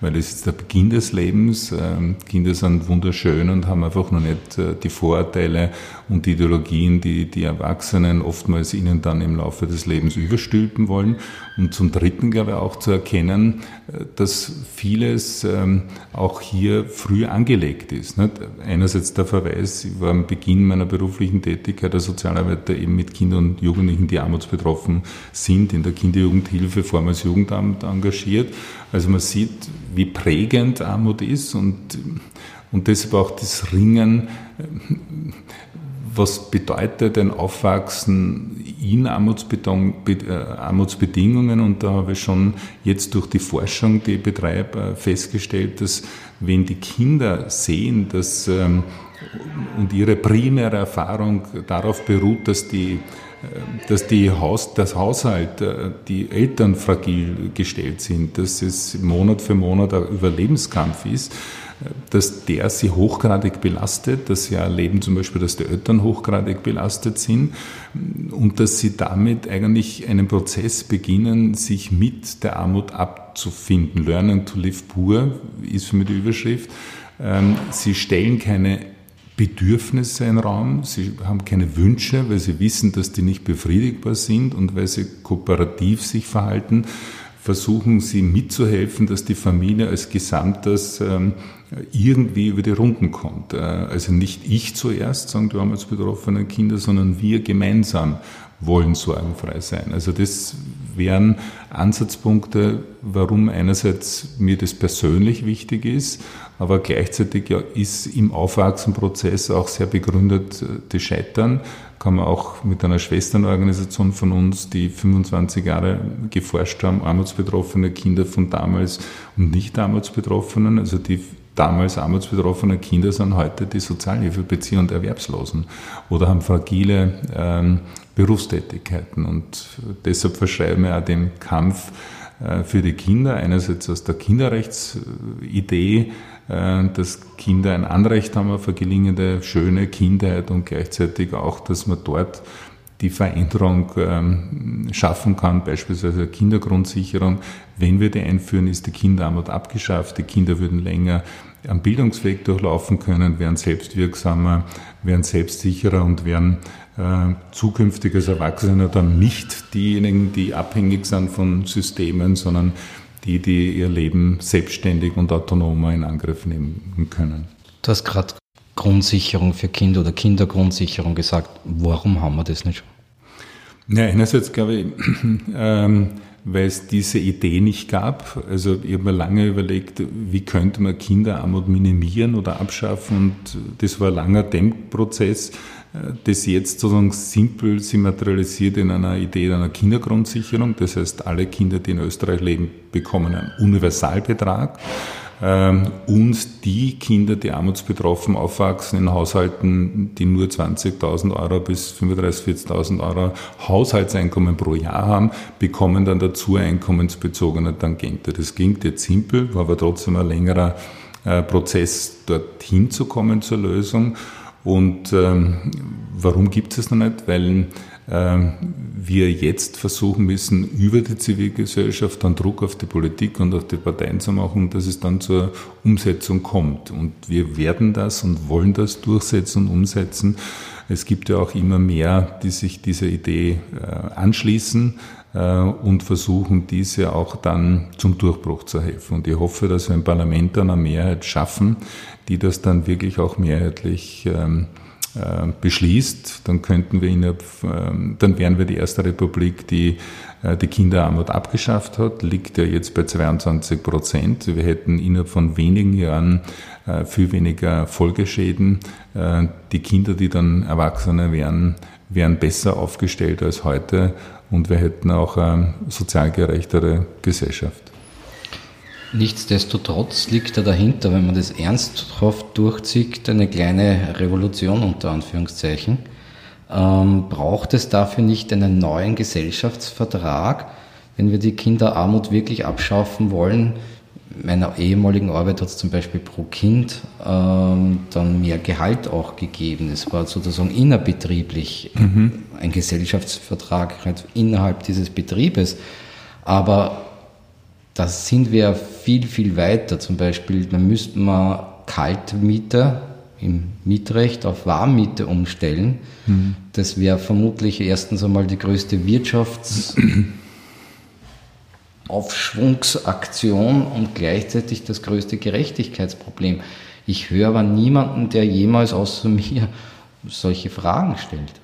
C: weil es ist der Beginn des Lebens. Ähm, Kinder sind wunderschön und haben einfach noch nicht äh, die Vorurteile und die Ideologien, die die Erwachsenen oftmals ihnen dann im Laufe des Lebens überstülpen wollen. Und zum Dritten, glaube ich, auch zu erkennen, äh, dass vieles ähm, auch hier früh angelegt ist. Einerseits der Verweis, ich war am Beginn meiner beruflichen Tätigkeit als Sozialarbeiter eben mit Kindern und Jugendlichen, die armutsbetroffen sind, in der Kinderjugendhilfe, vormals Jugendamt engagiert. Also man sieht, wie prägend Armut ist und, und deshalb auch das Ringen, was bedeutet ein Aufwachsen in Armutsbedingungen und da habe ich schon jetzt durch die Forschung, die ich betreibe, festgestellt, dass wenn die Kinder sehen, dass ähm, und ihre primäre Erfahrung darauf beruht, dass die dass die Haus, das Haushalt, äh, die Eltern fragil gestellt sind, dass es Monat für Monat ein Überlebenskampf ist, äh, dass der sie hochgradig belastet, dass sie erleben zum Beispiel, dass die Eltern hochgradig belastet sind und dass sie damit eigentlich einen Prozess beginnen, sich mit der Armut abzufinden. Learning to live poor ist für mich die Überschrift. Ähm, sie stellen keine Bedürfnisse im Raum, sie haben keine Wünsche, weil sie wissen, dass die nicht befriedigbar sind und weil sie kooperativ sich verhalten, versuchen sie mitzuhelfen, dass die Familie als Gesamtes ähm, irgendwie über die Runden kommt. Äh, also nicht ich zuerst, sagen die damals betroffenen Kinder, sondern wir gemeinsam wollen sorgenfrei sein. Also das wären Ansatzpunkte, warum einerseits mir das persönlich wichtig ist, aber gleichzeitig ja ist im Aufwachsenprozess auch sehr begründet äh, das Scheitern. Kann man auch mit einer Schwesternorganisation von uns, die 25 Jahre geforscht haben, armutsbetroffene Kinder von damals und nicht armutsbetroffenen, also die damals armutsbetroffene Kinder sind heute die Sozialhilfebezieher und Erwerbslosen oder haben fragile ähm, Berufstätigkeiten. Und deshalb verschreiben wir auch den Kampf äh, für die Kinder, einerseits aus der Kinderrechtsidee, äh, dass Kinder ein Anrecht haben auf eine gelingende, schöne Kindheit und gleichzeitig auch, dass man dort die Veränderung ähm, schaffen kann, beispielsweise Kindergrundsicherung. Wenn wir die einführen, ist die Kinderarmut abgeschafft, die Kinder würden länger am Bildungsweg durchlaufen können, wären selbstwirksamer, wären selbstsicherer und wären äh, zukünftig als Erwachsene dann nicht diejenigen, die abhängig sind von Systemen, sondern die, die ihr Leben selbstständig und autonomer in Angriff nehmen können.
B: Du hast gerade Grundsicherung für Kinder oder Kindergrundsicherung gesagt. Warum haben wir das nicht schon?
C: Ja, einerseits glaube ich, (clears throat) ähm, weil es diese Idee nicht gab. Also ich habe mir lange überlegt, wie könnte man Kinderarmut minimieren oder abschaffen und das war ein langer Denkprozess, das jetzt sozusagen simpel sich materialisiert in einer Idee einer Kindergrundsicherung. Das heißt, alle Kinder, die in Österreich leben, bekommen einen Universalbetrag. Ähm, und die Kinder, die armutsbetroffen aufwachsen in Haushalten, die nur 20.000 Euro bis 35.000, 40.000 Euro Haushaltseinkommen pro Jahr haben, bekommen dann dazu einkommensbezogene Tangente. Das klingt jetzt simpel, war aber trotzdem ein längerer äh, Prozess, dorthin zu kommen zur Lösung. Und ähm, warum gibt es noch nicht? Weil ähm, wir jetzt versuchen müssen, über die Zivilgesellschaft dann Druck auf die Politik und auf die Parteien zu machen, dass es dann zur Umsetzung kommt. Und wir werden das und wollen das durchsetzen und umsetzen. Es gibt ja auch immer mehr, die sich dieser Idee äh, anschließen äh, und versuchen, diese auch dann zum Durchbruch zu helfen. Und ich hoffe, dass wir im Parlament dann eine Mehrheit schaffen, die das dann wirklich auch mehrheitlich ähm, äh, beschließt, dann könnten wir innerhalb, ähm, dann wären wir die erste Republik, die äh, die Kinderarmut abgeschafft hat, liegt ja jetzt bei 22 Prozent. Wir hätten innerhalb von wenigen Jahren äh, viel weniger Folgeschäden. Die Kinder, die dann Erwachsene wären, wären besser aufgestellt als heute und wir hätten auch eine sozial gerechtere Gesellschaft.
B: Nichtsdestotrotz liegt da dahinter, wenn man das ernsthaft durchzieht, eine kleine Revolution unter Anführungszeichen. Ähm, braucht es dafür nicht einen neuen Gesellschaftsvertrag, wenn wir die Kinderarmut wirklich abschaffen wollen? meiner ehemaligen Arbeit hat es zum Beispiel pro Kind ähm, dann mehr Gehalt auch gegeben. Es war sozusagen innerbetrieblich mhm. ein Gesellschaftsvertrag halt innerhalb dieses Betriebes. Aber da sind wir viel, viel weiter. Zum Beispiel, da müsste man Kaltmieter im Mietrecht auf Warmmiete umstellen. Mhm. Das wäre vermutlich erstens einmal die größte Wirtschafts- Aufschwungsaktion und gleichzeitig das größte Gerechtigkeitsproblem. Ich höre aber niemanden, der jemals außer (laughs) mir solche Fragen stellt.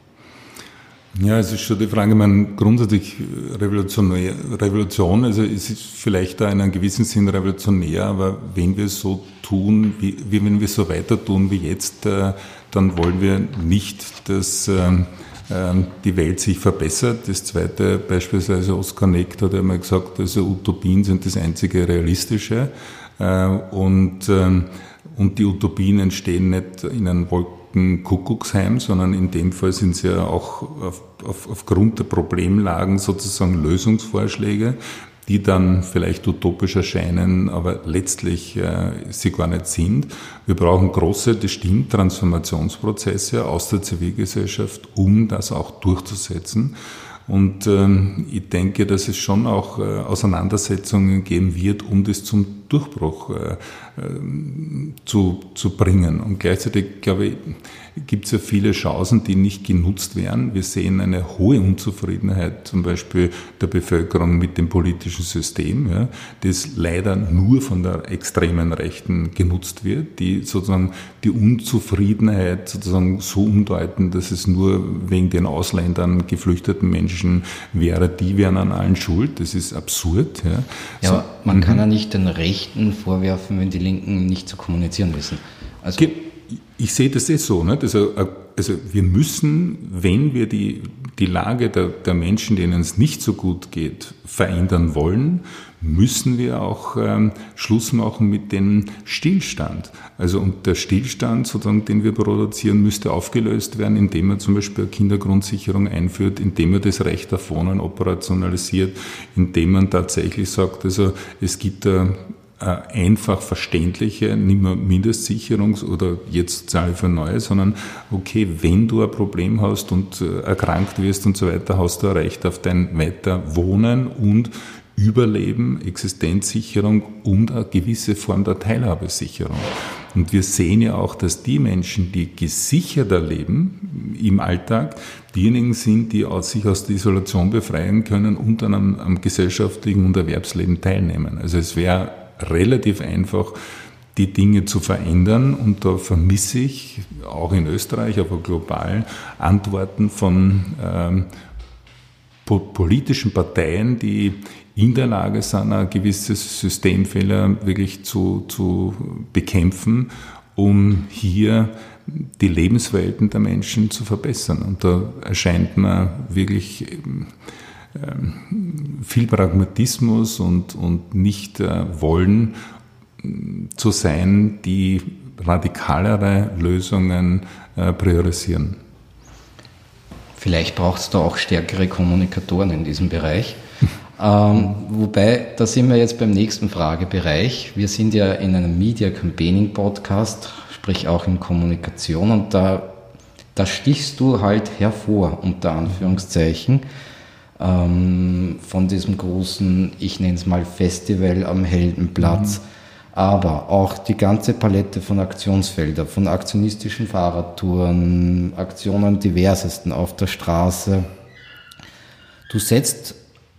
C: Ja, es ist schon die Frage, man grundsätzlich revolutionär, Revolution, also es ist vielleicht da in einem gewissen Sinn revolutionär, aber wenn wir so tun, wie, wie wenn wir so weiter tun wie jetzt, äh, dann wollen wir nicht, dass ähm, ähm, die Welt sich verbessert. Das zweite beispielsweise Oskar Necht hat einmal gesagt, also Utopien sind das einzige realistische äh, und, ähm, und die Utopien entstehen nicht in einem Wolkenkuckucksheim, sondern in dem Fall sind sie ja auch auf, auf, aufgrund der Problemlagen sozusagen Lösungsvorschläge die dann vielleicht utopisch erscheinen, aber letztlich äh, sie gar nicht sind. Wir brauchen große, das stimmt, Transformationsprozesse aus der Zivilgesellschaft, um das auch durchzusetzen. Und ähm, ich denke, dass es schon auch äh, Auseinandersetzungen geben wird, um das zum Durchbruch äh, äh, zu, zu bringen. Und gleichzeitig, glaube ich, gibt es ja viele Chancen, die nicht genutzt werden. Wir sehen eine hohe Unzufriedenheit zum Beispiel der Bevölkerung mit dem politischen System, ja, das leider nur von der extremen Rechten genutzt wird, die sozusagen die Unzufriedenheit sozusagen so umdeuten, dass es nur wegen den Ausländern, geflüchteten Menschen wäre, die wären an allen schuld. Das ist absurd. Ja,
B: ja so, man kann mhm. ja nicht den Rechten vorwerfen, wenn die Linken nicht zu kommunizieren wissen.
C: Also ich sehe das eh so. Nicht? Also, äh, also wir müssen, wenn wir die, die Lage der, der Menschen, denen es nicht so gut geht, verändern wollen, müssen wir auch ähm, Schluss machen mit dem Stillstand. Also und der Stillstand, sozusagen, den wir produzieren, müsste aufgelöst werden, indem man zum Beispiel eine Kindergrundsicherung einführt, indem man das Recht auf Wohnen operationalisiert, indem man tatsächlich sagt, also es gibt äh, einfach verständliche, nicht mehr Mindestsicherungs- oder jetzt zahle ich für neue, sondern okay, wenn du ein Problem hast und äh, erkrankt wirst und so weiter, hast du ein Recht auf dein weiter Wohnen und Überleben, Existenzsicherung und eine gewisse Form der Teilhabesicherung. Und wir sehen ja auch, dass die Menschen, die gesicherter leben im Alltag, diejenigen sind, die sich aus der Isolation befreien können und dann am, am gesellschaftlichen und Erwerbsleben teilnehmen. Also es wäre relativ einfach, die Dinge zu verändern. Und da vermisse ich auch in Österreich, aber global Antworten von ähm, po politischen Parteien, die in der Lage sind, ein gewisses Systemfehler wirklich zu, zu bekämpfen, um hier die Lebenswelten der Menschen zu verbessern. Und da erscheint mir wirklich ähm, viel Pragmatismus und, und nicht äh, wollen mm, zu sein, die radikalere Lösungen äh, priorisieren.
B: Vielleicht braucht es da auch stärkere Kommunikatoren in diesem Bereich. (laughs) ähm, wobei, da sind wir jetzt beim nächsten Fragebereich. Wir sind ja in einem Media Campaigning Podcast, sprich auch in Kommunikation und da, da stichst du halt hervor, unter Anführungszeichen ähm, von diesem großen, ich nenne es mal Festival am Heldenplatz. Mhm. Aber auch die ganze Palette von Aktionsfeldern, von aktionistischen Fahrradtouren, Aktionen diversesten auf der Straße. Du setzt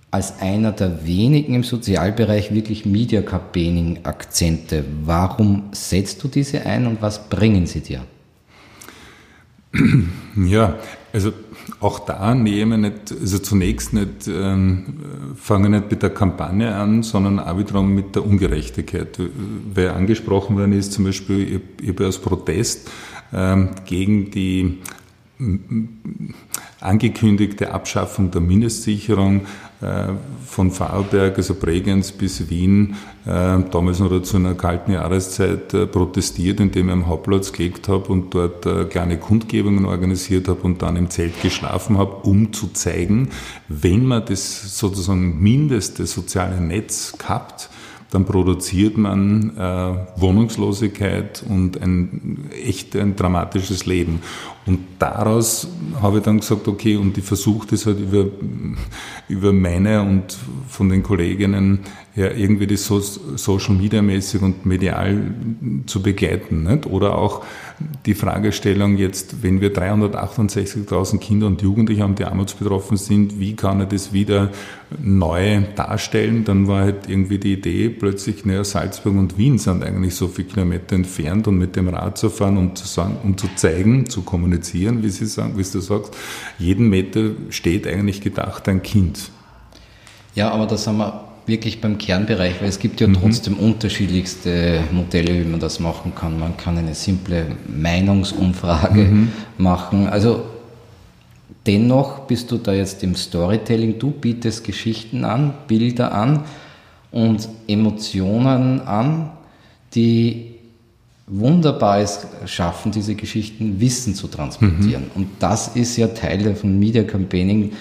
B: als einer der wenigen im Sozialbereich wirklich Media Campaigning Akzente. Warum setzt du diese ein und was bringen sie dir? (clears throat)
C: Ja, also auch da nehmen nicht, also zunächst nicht, ähm, fangen nicht mit der Kampagne an, sondern auch wiederum mit der Ungerechtigkeit. Weil angesprochen worden ist, zum Beispiel, ich, ich habe als Protest ähm, gegen die angekündigte Abschaffung der Mindestsicherung von Vorarlberg, also Bregenz bis Wien, äh, damals noch zu einer kalten Jahreszeit äh, protestiert, indem ich am Hauptplatz gelegt habe und dort kleine Kundgebungen organisiert habe und dann im Zelt geschlafen habe, um zu zeigen, wenn man das sozusagen mindeste soziale Netz gehabt, dann produziert man äh, Wohnungslosigkeit und ein echt ein dramatisches Leben. Und daraus habe ich dann gesagt, okay, und ich versuche das halt über, über meine und von den Kolleginnen ja, irgendwie das so, Social Media mäßig und medial zu begleiten. Nicht? Oder auch die Fragestellung jetzt, wenn wir 368.000 Kinder und Jugendliche haben, die armutsbetroffen sind, wie kann er das wieder neu darstellen? Dann war halt irgendwie die Idee, plötzlich, naja, Salzburg und Wien sind eigentlich so viele Kilometer entfernt und mit dem Rad zu fahren und zu sagen, um zu zeigen, zu kommunizieren, wie Sie sagen, wie du sagst, jeden Meter steht eigentlich gedacht ein Kind.
B: Ja, aber das haben wir wirklich beim Kernbereich, weil es gibt ja mhm. trotzdem unterschiedlichste Modelle, wie man das machen kann. Man kann eine simple Meinungsumfrage mhm. machen. Also dennoch bist du da jetzt im Storytelling, du bietest Geschichten an, Bilder an und Emotionen an, die wunderbar es schaffen, diese Geschichten Wissen zu transportieren. Mhm. Und das ist ja Teil von Media Campaigning,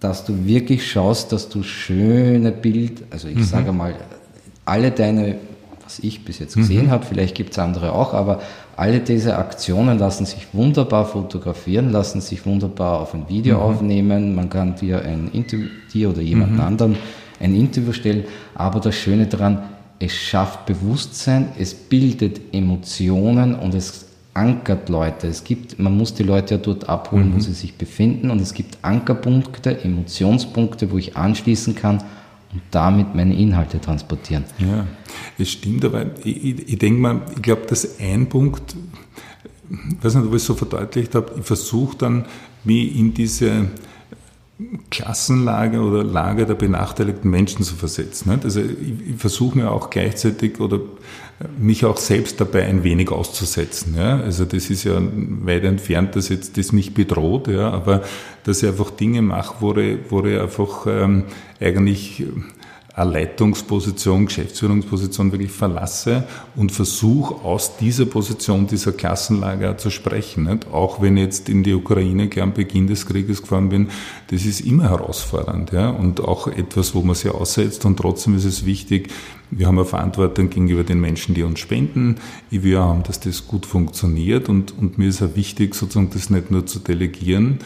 B: dass du wirklich schaust, dass du schöne Bild, also ich mhm. sage mal, alle deine, was ich bis jetzt gesehen mhm. habe, vielleicht gibt es andere auch, aber alle diese Aktionen lassen sich wunderbar fotografieren, lassen sich wunderbar auf ein Video mhm. aufnehmen. Man kann dir ein Interview, dir oder jemand mhm. anderen ein Interview stellen. Aber das Schöne daran, es schafft Bewusstsein, es bildet Emotionen und es ankert Leute. Es gibt, man muss die Leute ja dort abholen, mhm. wo sie sich befinden und es gibt Ankerpunkte, Emotionspunkte, wo ich anschließen kann und damit meine Inhalte transportieren.
C: Ja, es stimmt, aber ich, ich, ich denke mal, ich glaube, dass ein Punkt, ich weiß nicht, ob ich es so verdeutlicht habe, ich versuche dann, mich in diese Klassenlage oder Lage der benachteiligten Menschen zu versetzen. Also ich, versuche mir auch gleichzeitig oder mich auch selbst dabei ein wenig auszusetzen. Also das ist ja weit entfernt, dass jetzt das mich bedroht, aber dass ich einfach Dinge mache, wo ich, wo ich einfach ähm, eigentlich eine Leitungsposition, Geschäftsführungsposition wirklich verlasse und versuche aus dieser Position, dieser Klassenlage zu sprechen. Nicht? Auch wenn ich jetzt in die Ukraine am Beginn des Krieges gefahren bin, das ist immer herausfordernd ja? und auch etwas, wo man sich aussetzt und trotzdem ist es wichtig, wir haben eine Verantwortung gegenüber den Menschen, die uns spenden. Will haben, dass das gut funktioniert und, und mir ist auch wichtig, sozusagen das nicht nur zu delegieren.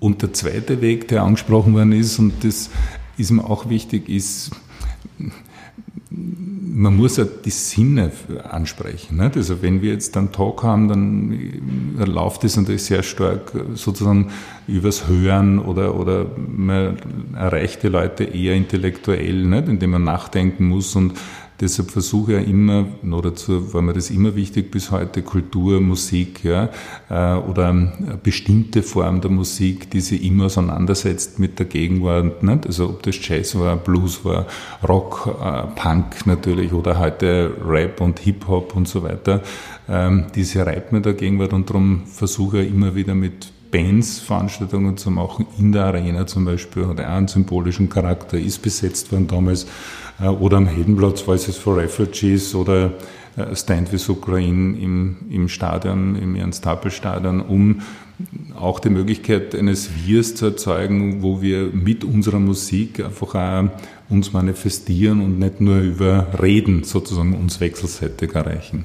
C: Und der zweite Weg, der angesprochen worden ist, und das ist mir auch wichtig, ist, man muss ja die Sinne ansprechen. Nicht? Also wenn wir jetzt einen Talk haben, dann läuft das natürlich sehr stark sozusagen übers Hören oder, oder man erreicht die Leute eher intellektuell, nicht? indem man nachdenken muss und Deshalb versuche ich immer, noch dazu war mir das immer wichtig bis heute, Kultur, Musik, ja, äh, oder bestimmte Form der Musik, die sich immer auseinandersetzt mit der Gegenwart, nicht? also ob das Jazz war, Blues war, Rock, äh, Punk natürlich oder heute Rap und Hip-Hop und so weiter, ähm, diese reibt mir der Gegenwart und darum versuche ich immer wieder mit Bands Veranstaltungen zu machen, in der Arena zum Beispiel, hat auch einen symbolischen Charakter, ist besetzt worden damals, oder am Heldenplatz Voices for Refugees oder äh, Stand with Ukraine im, im Stadion, im Ernst-Happel-Stadion, um auch die Möglichkeit eines Wirs zu erzeugen, wo wir mit unserer Musik einfach auch uns manifestieren und nicht nur über Reden sozusagen uns wechselseitig erreichen.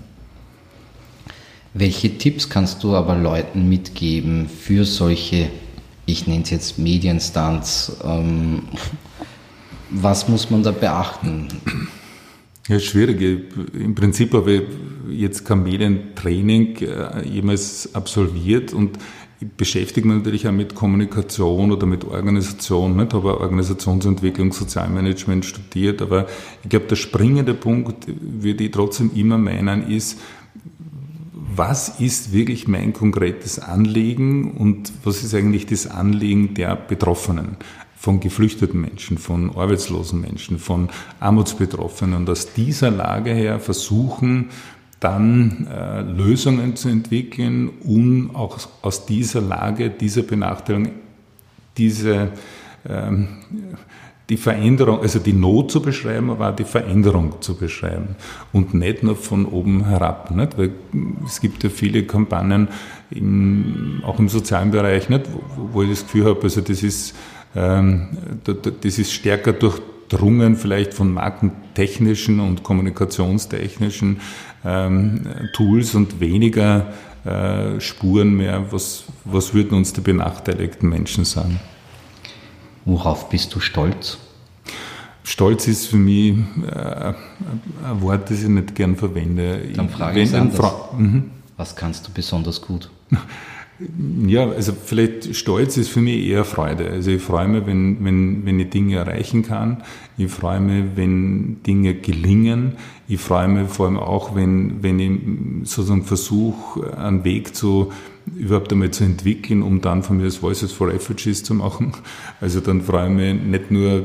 B: Welche Tipps kannst du aber Leuten mitgeben für solche, ich nenne es jetzt Medienstunts, ähm, was muss man da beachten?
C: Ja, schwierig. Im Prinzip habe ich jetzt kein Medientraining äh, jemals absolviert und beschäftige mich natürlich auch mit Kommunikation oder mit Organisation. Ich habe Organisationsentwicklung, Sozialmanagement studiert, aber ich glaube, der springende Punkt, würde ich trotzdem immer meinen, ist, was ist wirklich mein konkretes Anliegen und was ist eigentlich das Anliegen der Betroffenen? Von geflüchteten Menschen, von arbeitslosen Menschen, von Armutsbetroffenen und aus dieser Lage her versuchen, dann äh, Lösungen zu entwickeln, um auch aus dieser Lage, dieser Benachteiligung, diese, ähm, die Veränderung, also die Not zu beschreiben, aber auch die Veränderung zu beschreiben und nicht nur von oben herab. Nicht? Weil es gibt ja viele Kampagnen, im, auch im sozialen Bereich, nicht? Wo, wo ich das Gefühl habe, also das ist das ist stärker durch durchdrungen vielleicht von markentechnischen und kommunikationstechnischen ähm, Tools und weniger äh, Spuren mehr. Was, was würden uns die benachteiligten Menschen sagen?
B: Worauf bist du stolz?
C: Stolz ist für mich äh, ein Wort, das ich nicht gern verwende.
B: Dann frage ich anders. Mhm. Was kannst du besonders gut? (laughs)
C: Ja, also vielleicht Stolz ist für mich eher Freude. Also ich freue mich, wenn, wenn, wenn ich Dinge erreichen kann. Ich freue mich, wenn Dinge gelingen. Ich freue mich vor allem auch, wenn, wenn ich sozusagen versuche, einen Weg zu überhaupt einmal zu entwickeln, um dann von mir das Voices for Refugees zu machen. Also dann freue ich mich nicht nur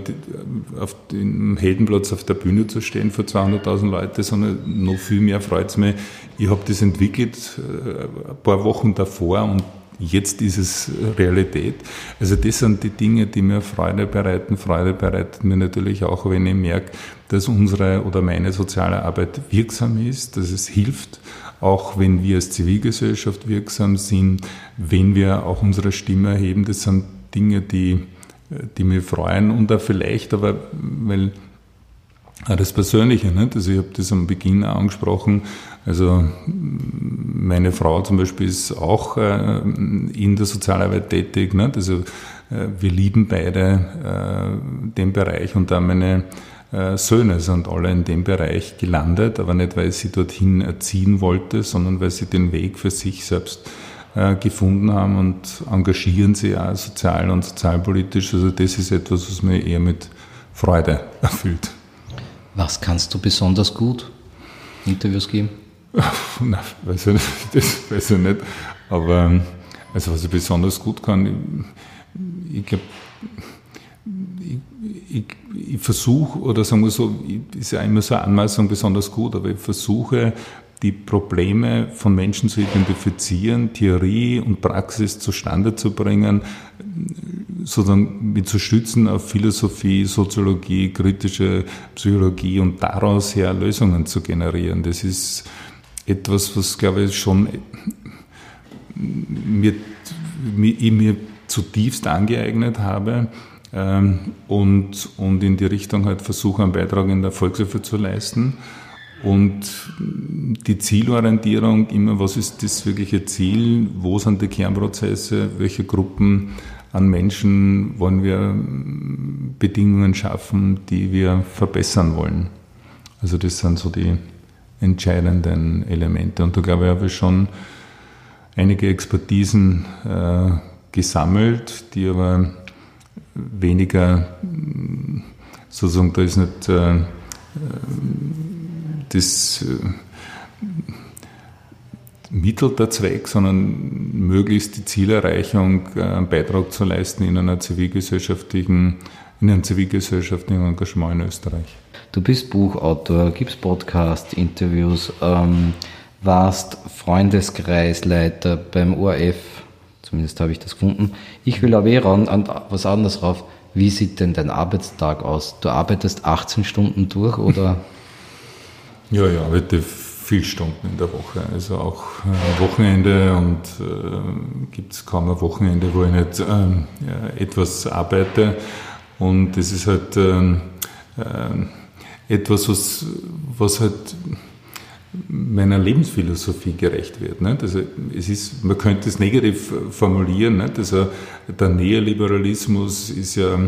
C: auf dem Heldenplatz auf der Bühne zu stehen vor 200.000 Leuten, sondern noch viel mehr freut es mich. Ich habe das entwickelt äh, ein paar Wochen davor und jetzt ist es Realität. Also das sind die Dinge, die mir Freude bereiten. Freude bereitet mir natürlich auch, wenn ich merke, dass unsere oder meine soziale Arbeit wirksam ist, dass es hilft auch wenn wir als Zivilgesellschaft wirksam sind, wenn wir auch unsere Stimme erheben. Das sind Dinge, die, die mich freuen und da vielleicht, aber weil auch das Persönliche, nicht? also ich habe das am Beginn angesprochen, also meine Frau zum Beispiel ist auch äh, in der Sozialarbeit tätig, nicht? also äh, wir lieben beide äh, den Bereich und da meine Söhne sind alle in dem Bereich gelandet, aber nicht, weil sie dorthin erziehen wollte, sondern weil sie den Weg für sich selbst gefunden haben und engagieren sie auch sozial und sozialpolitisch. Also das ist etwas, was mir eher mit Freude (laughs) erfüllt.
B: Was kannst du besonders gut? Interviews geben? (laughs)
C: Na, weiß ich nicht, (laughs) das weiß ich nicht. Aber also was ich besonders gut kann, ich, ich glaube, ich, ich versuche, oder sagen wir so, ist ja immer so eine Anmaßung besonders gut, aber ich versuche, die Probleme von Menschen zu identifizieren, Theorie und Praxis zustande zu bringen, sozusagen mit zu stützen auf Philosophie, Soziologie, kritische Psychologie und daraus her Lösungen zu generieren. Das ist etwas, was, glaube ich, schon mir, ich mir zutiefst angeeignet habe ähm, und, und in die Richtung halt versuche, einen Beitrag in der Volkshilfe zu leisten. Und die Zielorientierung immer, was ist das wirkliche Ziel, wo sind die Kernprozesse, welche Gruppen an Menschen wollen wir Bedingungen schaffen, die wir verbessern wollen. Also das sind so die entscheidenden Elemente. Und da glaube ich, habe ich schon einige Expertisen äh, gesammelt, die aber weniger, sozusagen, da ist nicht äh, das Mittel der Zweck, sondern möglichst die Zielerreichung äh, einen Beitrag zu leisten in einer zivilgesellschaftlichen, in einem zivilgesellschaftlichen Engagement in Österreich.
B: Du bist Buchautor, gibst Podcast, Interviews, ähm, warst Freundeskreisleiter beim ORF Zumindest habe ich das gefunden. Ich will aber eher an, an was anderes rauf. Wie sieht denn dein Arbeitstag aus? Du arbeitest 18 Stunden durch oder? (laughs)
C: Ja, ich arbeite viele Stunden in der Woche. Also auch äh, Wochenende und äh, gibt es kaum ein Wochenende, wo ich nicht äh, etwas arbeite. Und das ist halt ähm, äh, etwas, was, was halt meiner Lebensphilosophie gerecht wird. Nicht? Also es ist, man könnte es negativ formulieren. Nicht? Also der Neoliberalismus ist ja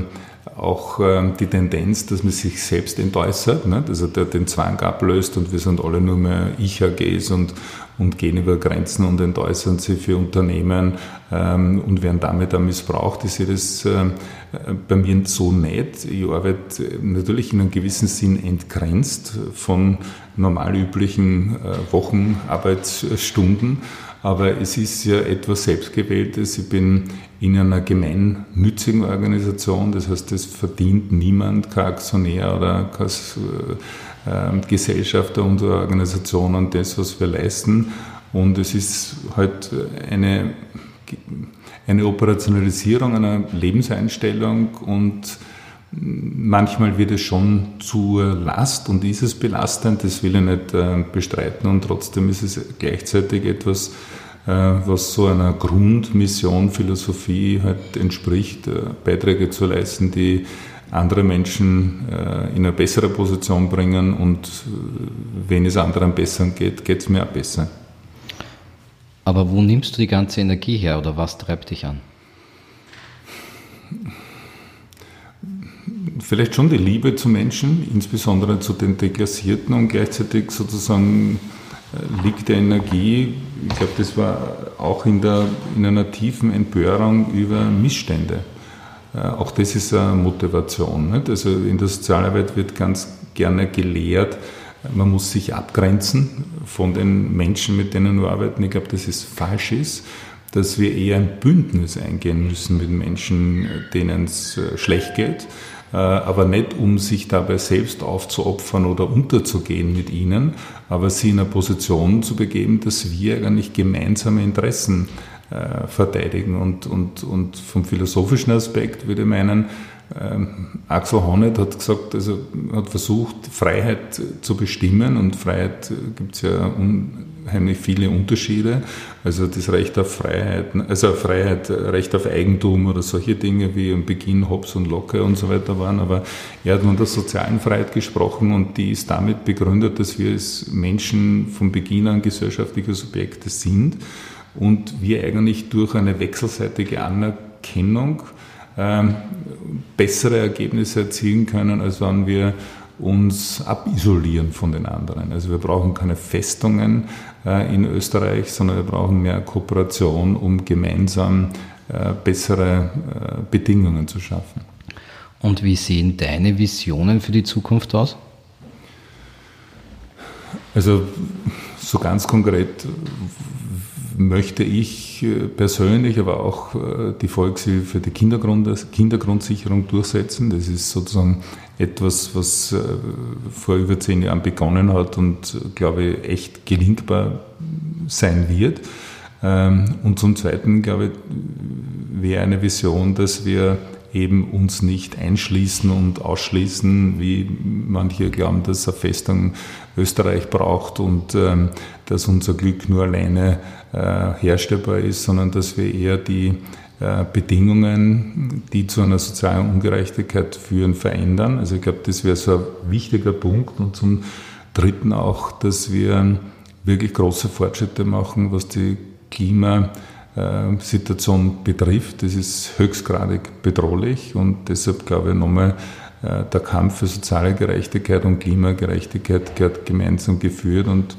C: auch ähm, die Tendenz, dass man sich selbst entäußert, nicht? also der den Zwang ablöst und wir sind alle nur mehr Ich-AGs und, und gehen über Grenzen und entäußern sie für Unternehmen ähm, und werden damit auch missbraucht. Ich sehe das äh, bei mir so nicht. Ich arbeite natürlich in einem gewissen Sinn entgrenzt von normal üblichen äh, Wochenarbeitsstunden, aber es ist ja etwas Selbstgewähltes. Ich bin in einer gemeinnützigen Organisation, das heißt, es verdient niemand, kein Aktionär oder kein äh, Gesellschafter unserer Organisation an das, was wir leisten. Und es ist halt eine, eine Operationalisierung einer Lebenseinstellung und manchmal wird es schon zur Last und ist es belastend, das will ich nicht äh, bestreiten und trotzdem ist es gleichzeitig etwas, äh, was so einer Grundmission, Philosophie halt entspricht, äh, Beiträge zu leisten, die andere Menschen in eine bessere Position bringen und wenn es anderen besser geht, geht es mir auch besser.
B: Aber wo nimmst du die ganze Energie her oder was treibt dich an?
C: Vielleicht schon die Liebe zu Menschen, insbesondere zu den Deklassierten und gleichzeitig sozusagen äh, liegt der Energie, ich glaube, das war auch in, der, in einer tiefen Empörung über Missstände. Äh, auch das ist eine Motivation. Nicht? Also in der Sozialarbeit wird ganz gerne gelehrt, man muss sich abgrenzen von den Menschen, mit denen wir arbeiten. Ich glaube, dass es falsch ist, dass wir eher ein Bündnis eingehen müssen mit Menschen, denen es äh, schlecht geht äh, aber nicht um sich dabei selbst aufzuopfern oder unterzugehen mit ihnen, aber sie in eine Position zu begeben, dass wir eigentlich gemeinsame Interessen äh, verteidigen. Und, und, und vom philosophischen Aspekt würde ich meinen, ähm, Axel Honneth hat gesagt, also hat versucht, Freiheit zu bestimmen und Freiheit gibt es ja unheimlich viele Unterschiede. Also das Recht auf Freiheit, also Freiheit, Recht auf Eigentum oder solche Dinge wie im Beginn Hobbes und Locke und so weiter waren. Aber er hat von der sozialen Freiheit gesprochen und die ist damit begründet, dass wir als Menschen von Beginn an gesellschaftliche Subjekte sind und wir eigentlich durch eine wechselseitige Anerkennung ähm, bessere Ergebnisse erzielen können, als wenn wir uns abisolieren von den anderen. Also wir brauchen keine Festungen äh, in Österreich, sondern wir brauchen mehr Kooperation, um gemeinsam äh, bessere äh, Bedingungen zu schaffen.
B: Und wie sehen deine Visionen für die Zukunft aus?
C: Also so ganz konkret möchte ich äh, persönlich, aber auch äh, die Volkshilfe die Kindergrund, Kindergrundsicherung durchsetzen. Das ist sozusagen etwas, was äh, vor über zehn Jahren begonnen hat und, glaube ich, echt gelingbar sein wird. Ähm, und zum Zweiten, glaube ich, wäre eine Vision, dass wir eben uns nicht einschließen und ausschließen, wie manche glauben, dass eine Festung Österreich braucht und ähm, dass unser Glück nur alleine äh, herstellbar ist, sondern dass wir eher die äh, Bedingungen, die zu einer sozialen Ungerechtigkeit führen, verändern. Also ich glaube, das wäre so ein wichtiger Punkt. Und zum Dritten auch, dass wir wirklich große Fortschritte machen, was die Klima Situation betrifft. Das ist höchstgradig bedrohlich und deshalb glaube ich nochmal, äh, der Kampf für soziale Gerechtigkeit und Klimagerechtigkeit gehört gemeinsam geführt und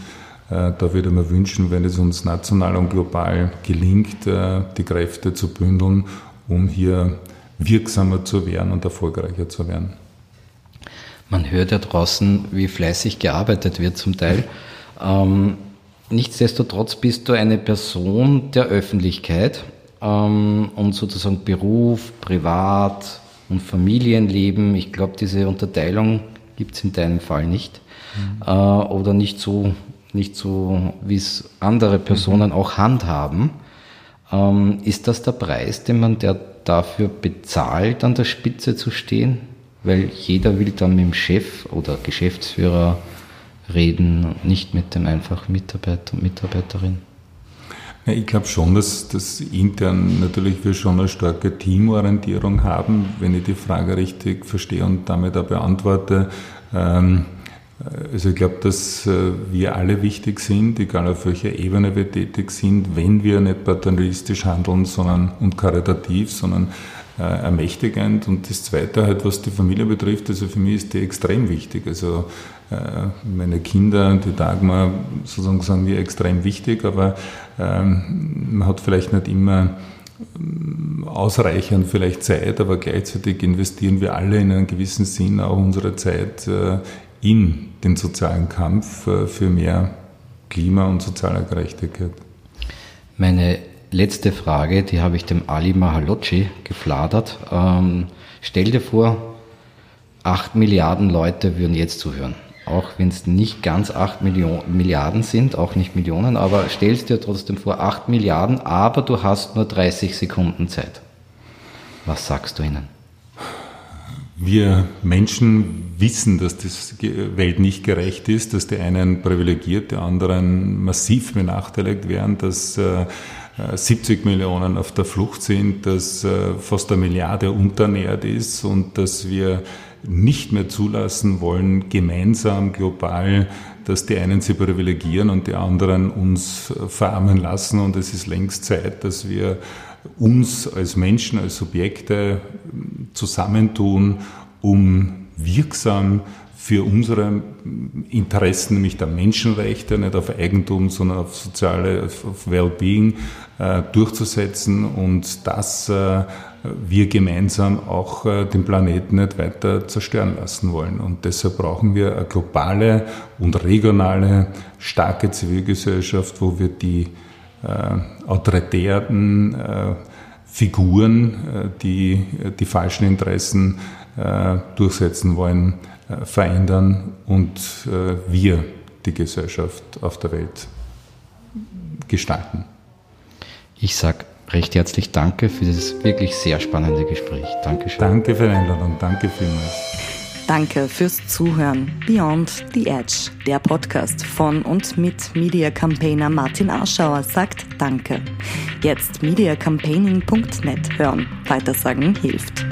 C: äh, da würde man wünschen, wenn es uns national und global gelingt, äh, die Kräfte zu bündeln, um hier wirksamer zu werden und erfolgreicher zu werden.
B: Man hört ja draußen, wie fleißig gearbeitet wird zum Teil. Ähm, Nichtsdestotrotz bist du eine Person der Öffentlichkeit ähm, und sozusagen Beruf, Privat und Familienleben. Ich glaube, diese Unterteilung gibt es in deinem Fall nicht. Mhm. Äh, oder nicht so, nicht so, wie es andere Personen mhm. auch handhaben. Ähm, ist das der Preis, den man der dafür bezahlt, an der Spitze zu stehen? Weil jeder will dann mit dem Chef oder Geschäftsführer reden, nicht mit dem einfachen Mitarbeiter und Mitarbeiterin?
C: Ja, ich glaube schon, dass, dass intern natürlich wir schon eine starke Teamorientierung haben, wenn ich die Frage richtig verstehe und damit auch beantworte. Ähm, also ich glaube, dass äh, wir alle wichtig sind, egal auf welcher Ebene wir tätig sind, wenn wir nicht paternalistisch handeln sondern, und karitativ, sondern äh, ermächtigend. Und das Zweite halt, was die Familie betrifft, also für mich ist die extrem wichtig. Also meine Kinder, die Dagmar, sozusagen sagen wir extrem wichtig, aber ähm, man hat vielleicht nicht immer ähm, ausreichend vielleicht Zeit, aber gleichzeitig investieren wir alle in einem gewissen Sinn auch unsere Zeit äh, in den sozialen Kampf für mehr Klima und soziale Gerechtigkeit.
B: Meine letzte Frage, die habe ich dem Ali Mahalocci gefladert. Ähm, stell dir vor, acht Milliarden Leute würden jetzt zuhören. Auch wenn es nicht ganz acht Milliarden sind, auch nicht Millionen, aber stellst dir trotzdem vor, acht Milliarden, aber du hast nur 30 Sekunden Zeit. Was sagst du ihnen?
C: Wir Menschen wissen, dass die Welt nicht gerecht ist, dass die einen privilegiert, die anderen massiv benachteiligt werden, dass äh, 70 Millionen auf der Flucht sind, dass fast eine Milliarde unterernährt ist und dass wir nicht mehr zulassen wollen, gemeinsam, global, dass die einen sie privilegieren und die anderen uns verarmen lassen. Und es ist längst Zeit, dass wir uns als Menschen, als Subjekte zusammentun, um wirksam für unsere Interessen, nämlich der Menschenrechte, nicht auf Eigentum, sondern auf soziale, auf Wellbeing äh, durchzusetzen und dass äh, wir gemeinsam auch äh, den Planeten nicht weiter zerstören lassen wollen. Und deshalb brauchen wir eine globale und regionale, starke Zivilgesellschaft, wo wir die äh, autoritären äh, Figuren, äh, die die falschen Interessen äh, durchsetzen wollen, äh, verändern und wir die Gesellschaft auf der Welt gestalten.
B: Ich sage recht herzlich Danke für dieses wirklich sehr spannende Gespräch. Dankeschön.
C: Danke für die Einladung. Danke vielmals.
A: Danke fürs Zuhören. Beyond the Edge, der Podcast von und mit Media Campaigner Martin Arschauer sagt Danke. Jetzt mediacampaigning.net hören. Weitersagen hilft.